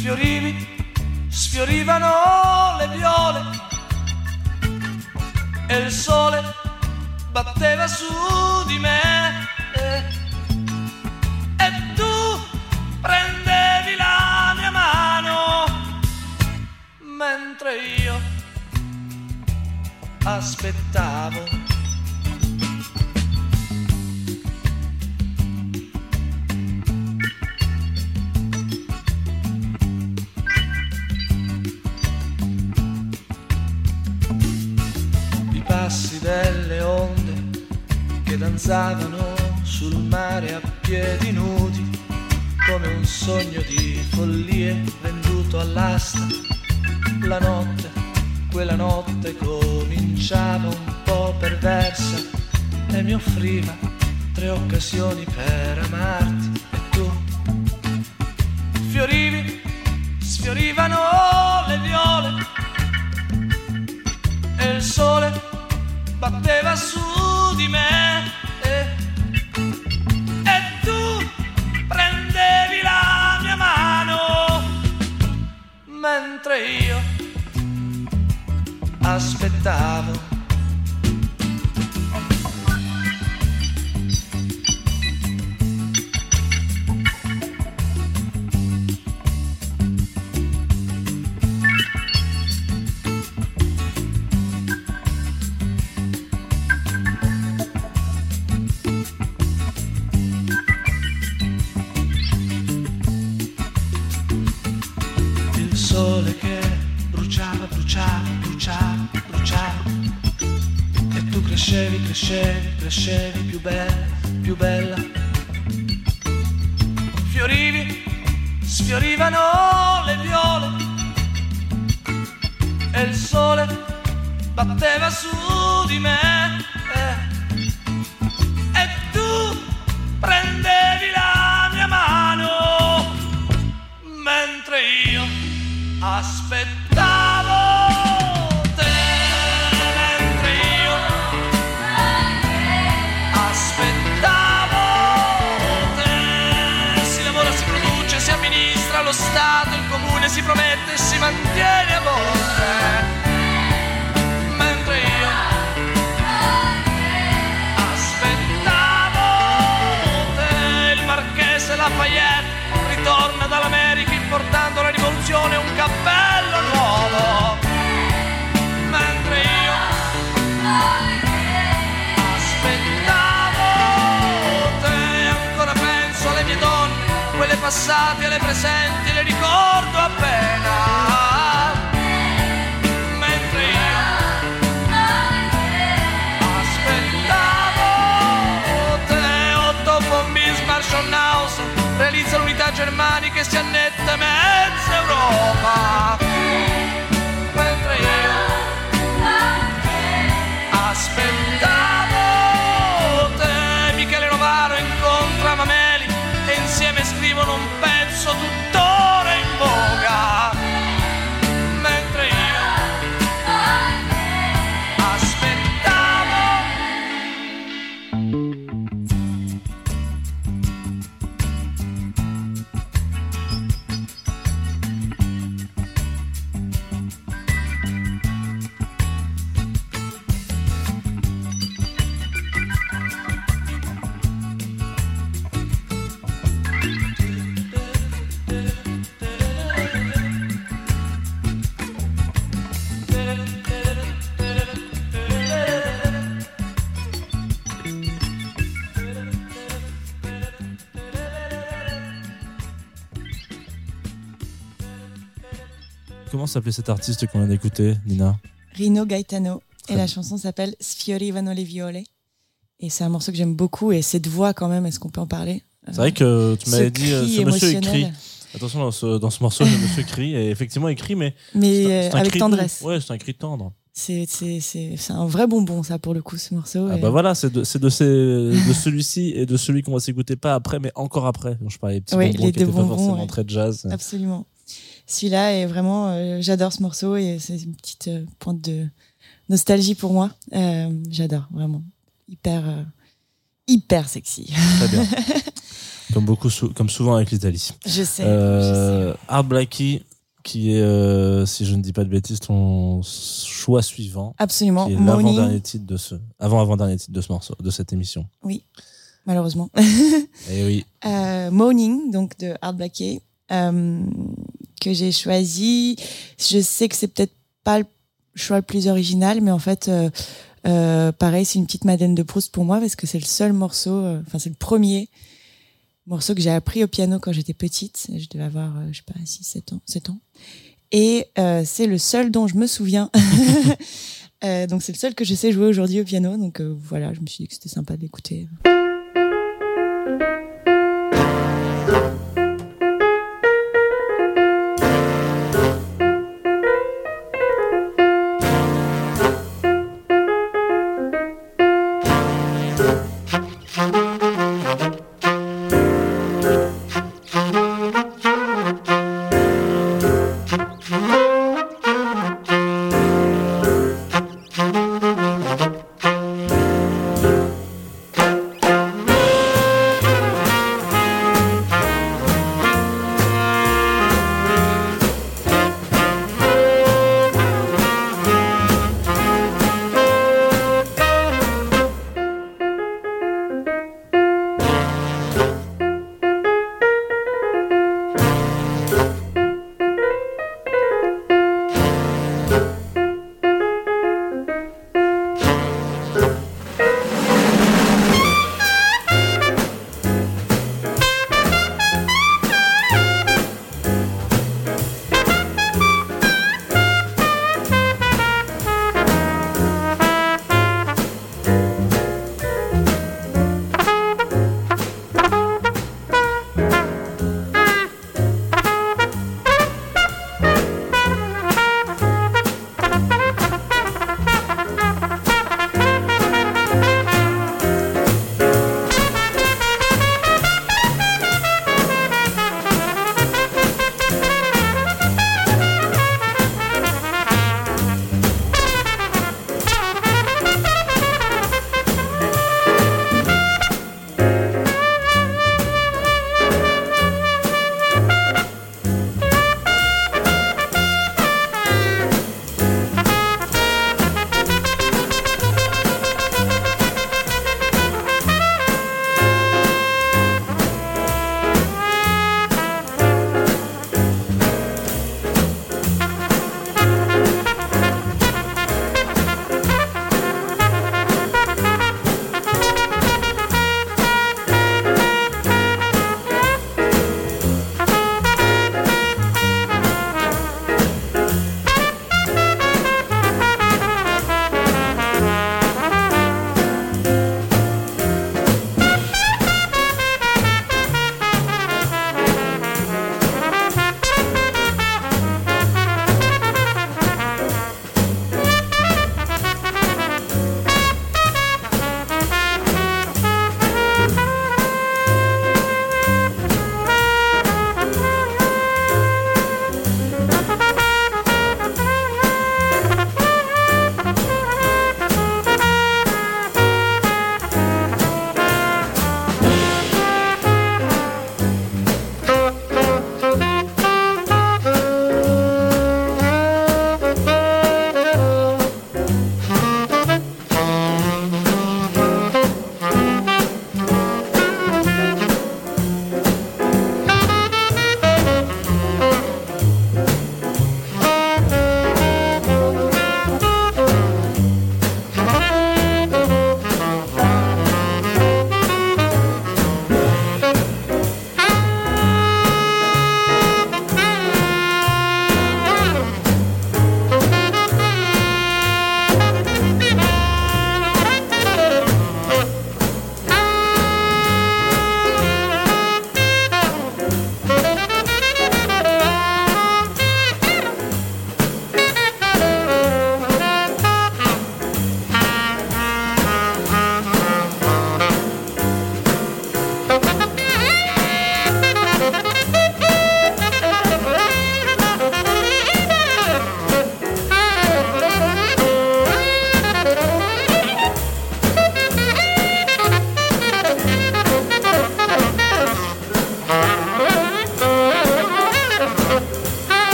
Fiorivi, sfiorivano le viole e il sole batteva su di me e, tu prendevi la mia mano mentre io aspettavo. Danzavano sul mare a piedi nudi, come un sogno di follie venduto all'asta. La notte, quella notte cominciava un po' perversa e mi offriva tre occasioni per amarti. E tu? Fiorivi, sfiorivano le viole e il sole batteva su di me mentre io aspettavo. Passate le presenti, le ricordo appena. Mentre io aspettavo te, Otto von Bismarck, Schonhaus, realizza l'unità germanica e si annetta mezza Europa. Mentre io aspettavo Comment s'appelait cet artiste qu'on vient d'écouter, Nina Rino Gaetano. Et la chanson s'appelle Sfiori vanno le viole. Et c'est un morceau que j'aime beaucoup. Et cette voix, quand même, est-ce qu'on peut en parler? C'est vrai que tu m'avais dit, euh, ce monsieur écrit. Attention, dans ce, dans ce morceau, le monsieur crie, et effectivement, il crie, mais. Mais c'est un- euh, avec cri doux. tendresse. Ouais, c'est un cri tendre. C'est un vrai bonbon, ça, pour le coup, ce morceau. Ah Et- bah voilà, c'est de, c'est de, ces- de celui-ci et de celui qu'on va s'écouter pas après, mais encore après. dont je parlais des petits Oui, bonbons les qui deux étaient pas forcément ouais. très jazz. Absolument. Celui-là est vraiment, euh, j'adore ce morceau et c'est une petite euh, pointe de nostalgie pour moi. Euh, j'adore, vraiment. Hyper, hyper sexy. Très bien. comme beaucoup, comme souvent avec l'Italie. Je sais. Euh, Art Blackie, qui est, si je ne dis pas de bêtises, ton choix suivant, Absolument. qui est l'avant-dernier titre de ce, avant-avant-dernier titre de ce morceau, de cette émission. malheureusement. Et oui. euh, Morning, donc de Art euh, que j'ai choisi. Je sais que c'est peut-être pas le choix le plus original, mais en fait, euh, euh, pareil, c'est une petite Madeleine de Proust pour moi parce que c'est le seul morceau, euh, enfin c'est le premier morceau que j'ai appris au piano quand j'étais petite. Je devais avoir, je sais pas, 6, 7 ans, 7 ans. Et c'est le seul dont je me souviens. Donc c'est le seul que je sais jouer aujourd'hui au piano. Donc voilà, je me suis dit que c'était sympa de l'écouter.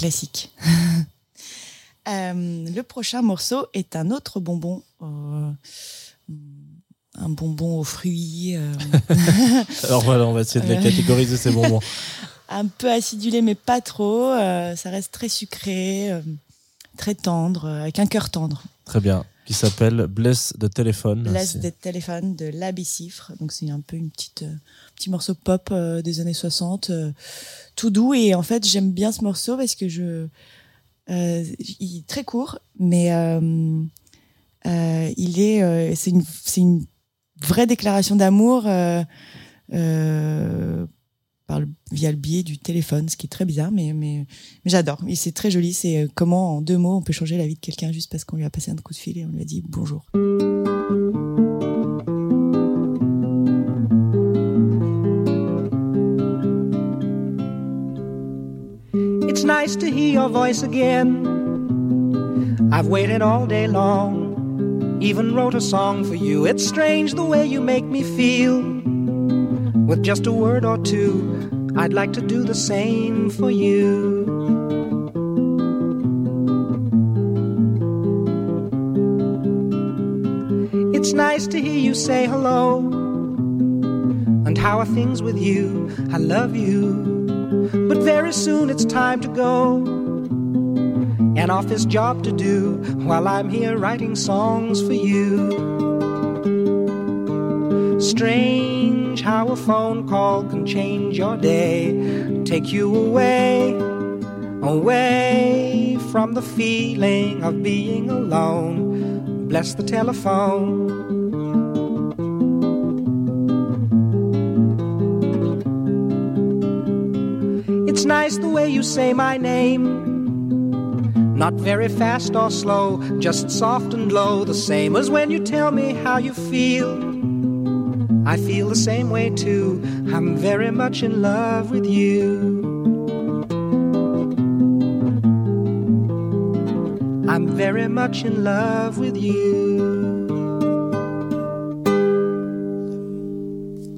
Classique. Euh, le prochain morceau est un autre bonbon. euh, un bonbon aux fruits, euh, Alors voilà, on va essayer de les Euh. catégoriser ces bonbons. un peu acidulé, mais pas trop. ça reste très sucré, très tendre, avec un cœur tendre. Très bien. Qui s'appelle Bless the Telephone. Bless the Telephone de La Bicifre. Donc c'est un peu une petite petit morceau pop des années 60, euh, tout doux. Et en fait, j'aime bien ce morceau parce que je, euh, il est très court, mais euh, euh, il est, c'est une, une vraie déclaration d'amour par via le biais du téléphone, ce qui est très bizarre, mais mais, mais j'adore. Et c'est très joli. C'est comment en deux mots on peut changer la vie de quelqu'un juste parce qu'on lui a passé un coup de fil et on lui a dit bonjour. It's nice to hear your voice again. I've waited all day long, even wrote a song for you. It's strange the way you make me feel. With just a word or two, I'd like to do the same for you. It's nice to hear you say hello. And how are things with you? I love you. But very soon it's time to go. An office job to do while I'm here writing songs for you. Strange how a phone call can change your day, take you away, away from the feeling of being alone. Bless the telephone. It's nice the way you say my name. Not very fast or slow, just soft and low, the same as when you tell me how you feel. I feel the same way too. I'm very much in love with you. I'm very much in love with you.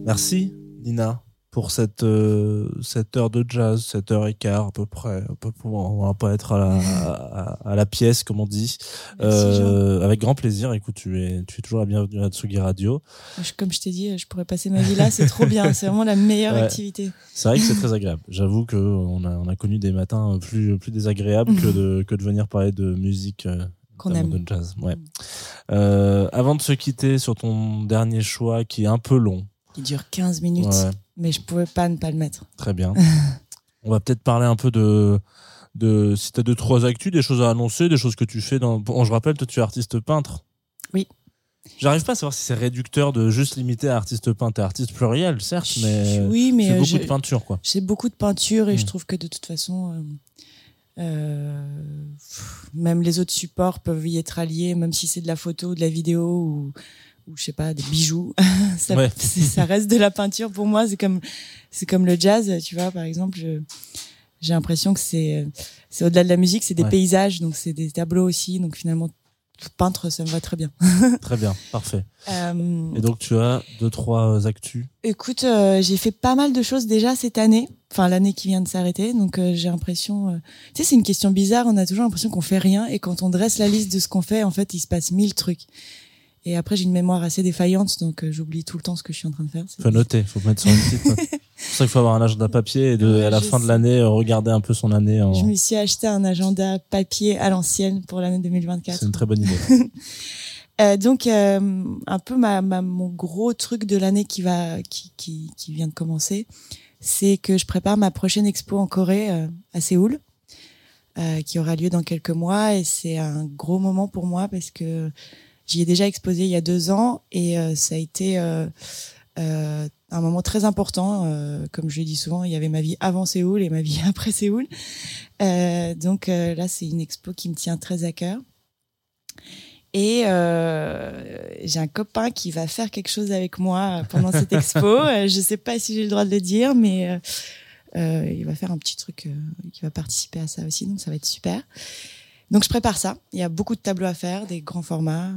Merci, Nina, pour cette, euh, cette heure de jazz, cette heure et quart à peu près. À peu. On va pas être à la, à, à la pièce, comme on dit. Euh, avec grand plaisir. Écoute, tu es, tu es toujours la bienvenue à Tsugi Radio. Comme je t'ai dit, je pourrais passer ma vie là, c'est trop bien, c'est vraiment la meilleure Ouais. activité. C'est vrai que c'est très agréable. J'avoue que on a, on a connu des matins plus, plus désagréables que de, que de venir parler de musique. euh, Qu'on aime. De jazz. Ouais. Euh, avant de se quitter sur ton dernier choix qui est un peu long. Qui dure 15 minutes, Ouais. mais je pouvais pas ne pas le mettre. Très bien. On va peut-être parler un peu de, de si tu as deux, trois actus, des choses à annoncer, des choses que tu fais dans. Bon, je rappelle, toi, tu es artiste peintre. Oui. J'arrive pas à savoir si c'est réducteur de juste limiter à artiste peintre. T'es artiste pluriel, certes, mais. oui, mais c'est euh, beaucoup je- de peinture, quoi. j'ai beaucoup de peinture et je trouve que de toute façon, euh, euh, pff, même les autres supports peuvent y être alliés, même si c'est de la photo ou de la vidéo ou, ou je sais pas, des bijoux. ça, Ouais. ça reste de la peinture pour moi. C'est comme, c'est comme le jazz, tu vois, par exemple. j'ai l'impression que c'est, c'est au-delà de la musique, c'est des Ouais. paysages, donc c'est des tableaux aussi. Donc finalement, peintre, ça me va très bien. Très bien, parfait. Euh, Et donc, tu as deux, trois actus. Écoute, euh, j'ai fait pas mal de choses déjà cette année, enfin l'année qui vient de s'arrêter, donc euh, j'ai l'impression, tu sais, c'est une question bizarre, on a toujours l'impression qu'on fait rien, et quand on dresse la liste de ce qu'on fait, en fait, il se passe mille trucs. Et après, j'ai une mémoire assez défaillante, donc euh, j'oublie tout le temps ce que je suis en train de faire. Faut noter, faut mettre sur une petite note. C'est pour ça qu'il faut avoir un agenda papier et de, Ouais, à la fin de l'année, euh, regarder un peu son année. En... Je me suis acheté un agenda papier à l'ancienne pour l'année 2024. C'est une très bonne idée. Euh, donc euh, un peu ma, ma mon gros truc de l'année qui va qui, qui qui vient de commencer, c'est que je prépare ma prochaine expo en Corée euh, à Séoul, qui aura lieu dans quelques mois et c'est un gros moment pour moi parce que j'y ai déjà exposé il y a deux ans et euh, ça a été euh, euh, un moment très important. Euh, comme je le dis souvent, il y avait ma vie avant Séoul et ma vie après Séoul. Euh, donc là, c'est une expo qui me tient très à cœur. Et j'ai un copain qui va faire quelque chose avec moi pendant cette expo. Je sais pas si j'ai le droit de le dire, mais il va faire un petit truc, qui va participer à ça aussi, donc ça va être super. Donc je prépare ça. Il y a beaucoup de tableaux à faire, des grands formats.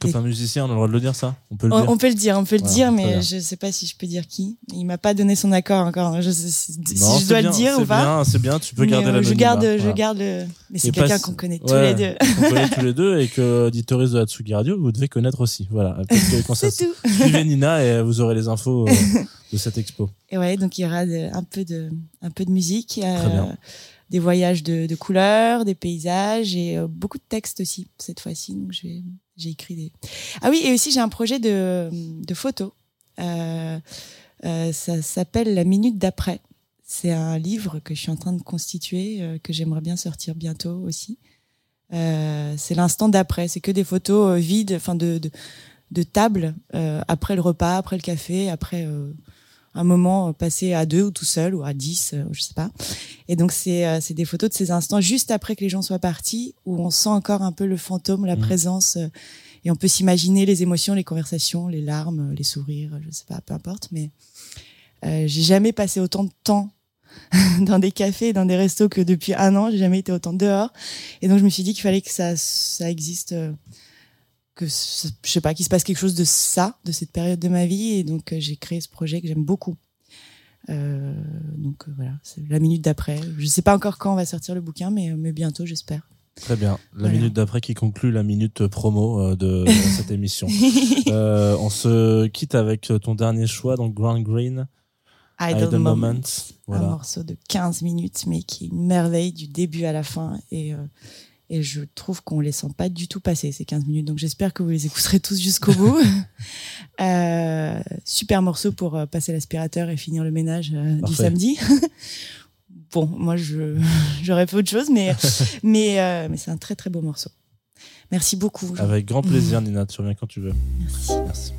Quand un musicien, on a le droit de le dire ça On peut le On, dire on peut le dire, on peut le Voilà, dire, très mais je sais pas si je peux dire qui. Il m'a pas donné son accord encore. Je sais si, si Non, je c'est dois bien, le dire ou pas. bien, C'est bien, tu peux Mais, garder euh, la je garde, je garde le. Mais c'est quelqu'un qu'on connaît tous Ouais, les deux. Vous connaissez tous les deux et que Ditoris de Hatsugi Radio, vous devez connaître aussi. Voilà. C'est tout. Suivez Nina et vous aurez les infos euh, de cette expo. Et ouais, donc il y aura de- un peu de, un peu de musique, euh, Très bien. Des voyages de, couleurs, des paysages et euh, beaucoup de textes aussi cette fois-ci. Donc j'ai écrit des. Ah oui, et aussi j'ai un projet de, de photos. Euh, euh, ça s'appelle La minute d'après. C'est un livre que je suis en train de constituer, que j'aimerais bien sortir bientôt aussi. C'est l'instant d'après. C'est que des photos vides, enfin de, de, de table après le repas, après le café, après un moment passé à deux ou tout seul ou à dix, euh, je sais pas. Et donc c'est euh, c'est des photos de ces instants juste après que les gens soient partis où on sent encore un peu le fantôme, la Mhm. présence euh, et on peut s'imaginer les émotions, les conversations, les larmes, les sourires, je sais pas, peu importe. Mais euh, j'ai jamais passé autant de temps dans des cafés, dans des restos que depuis un an. J'ai jamais été autant dehors. Et donc je me suis dit qu'il fallait que ça ça existe. euh, que je sais pas qu'il se passe quelque chose de ça de cette période de ma vie et donc euh, j'ai créé ce projet que j'aime beaucoup Euh, donc euh, voilà c'est la minute d'après je sais pas encore quand on va sortir le bouquin mais, mais bientôt j'espère Très bien. La Voilà. minute d'après qui conclut la minute promo de, de cette émission. Euh, on se quitte avec ton dernier choix, donc Grand Green, Idle, Idle Moment, un morceau de 15 minutes mais qui est une merveille du début à la fin et euh, et je trouve qu'on les sent pas du tout passer ces 15 minutes donc j'espère que vous les écouterez tous jusqu'au bout Euh, super morceau pour euh, passer l'aspirateur et finir le ménage euh, du samedi bon moi je j'aurais fait autre chose mais mais euh, mais c'est un très très beau morceau merci beaucoup Jean. Avec grand plaisir, Nina. Tu reviens quand tu veux. merci Merci.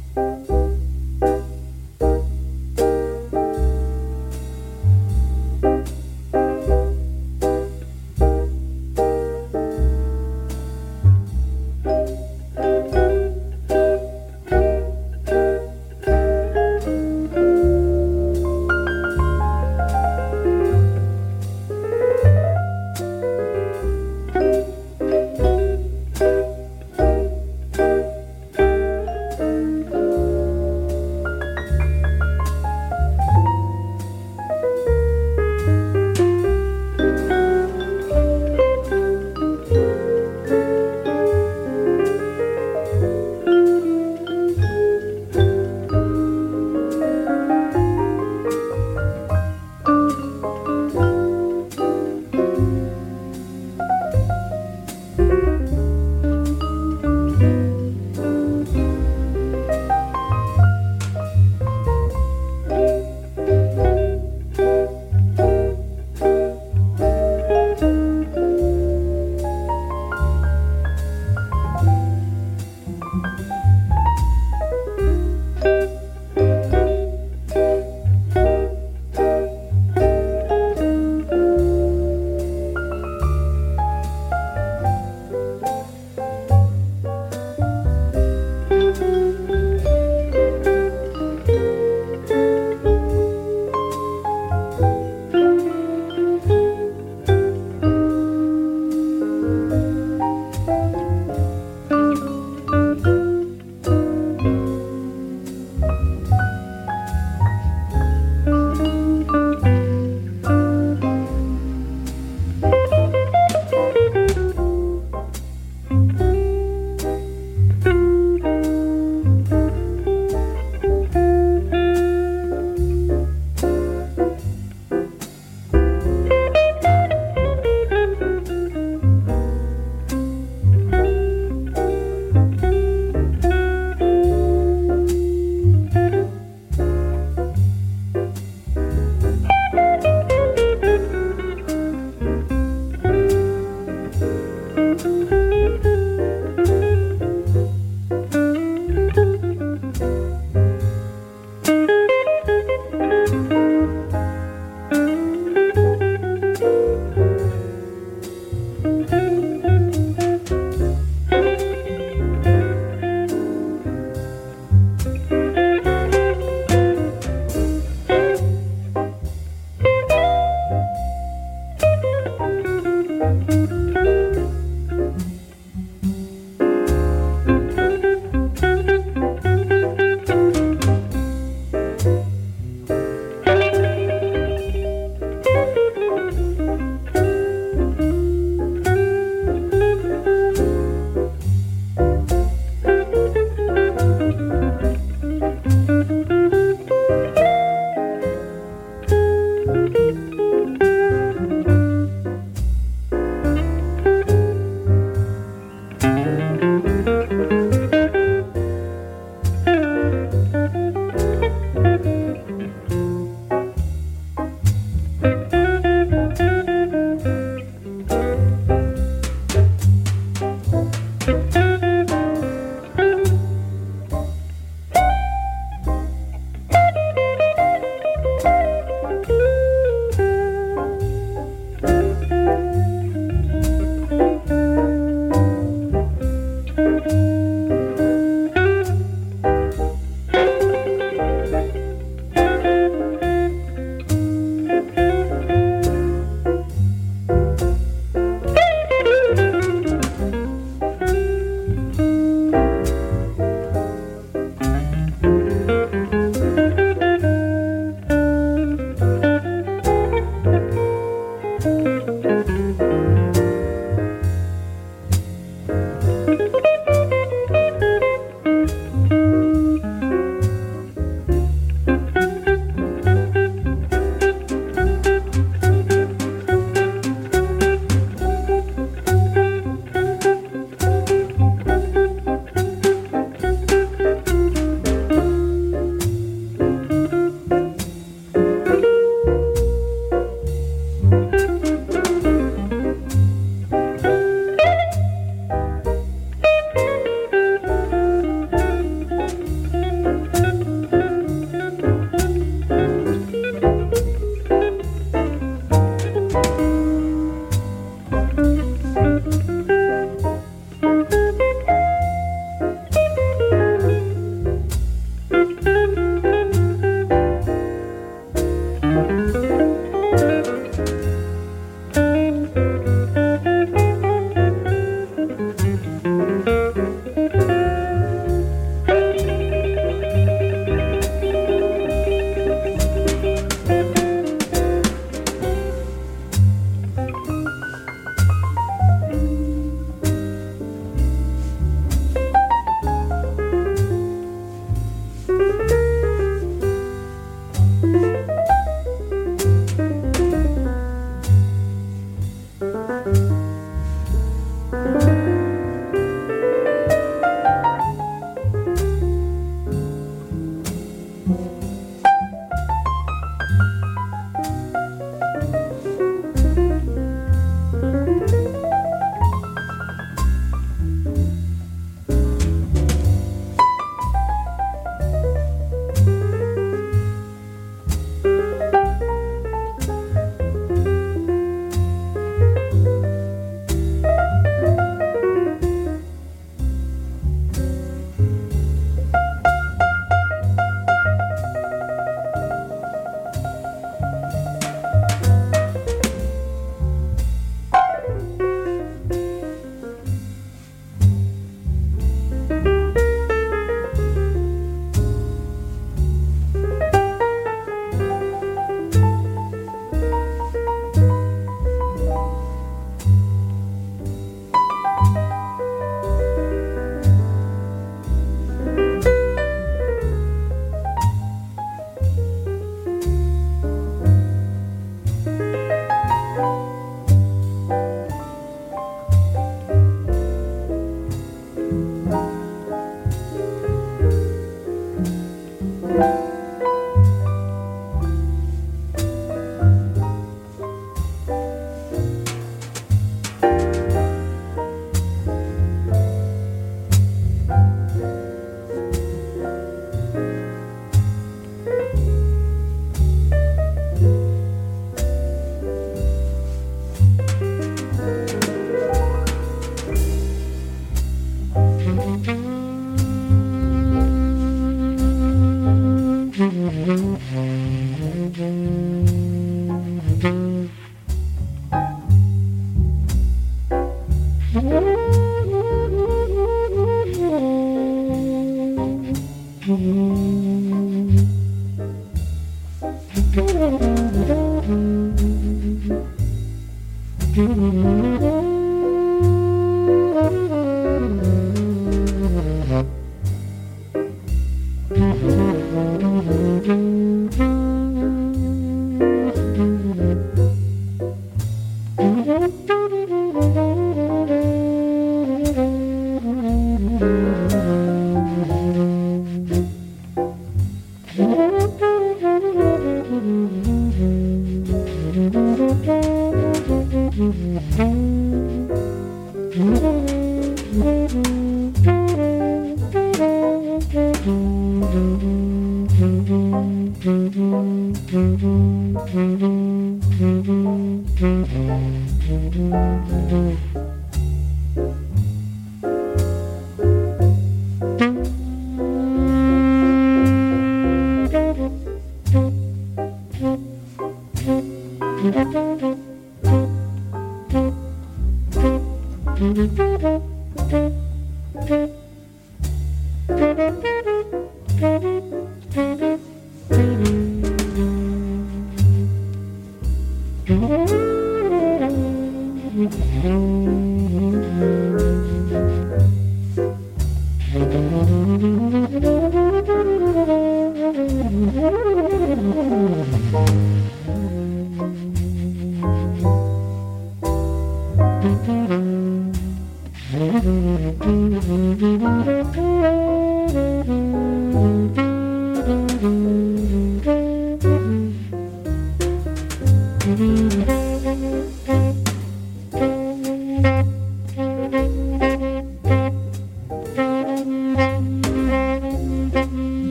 Mm-hmm.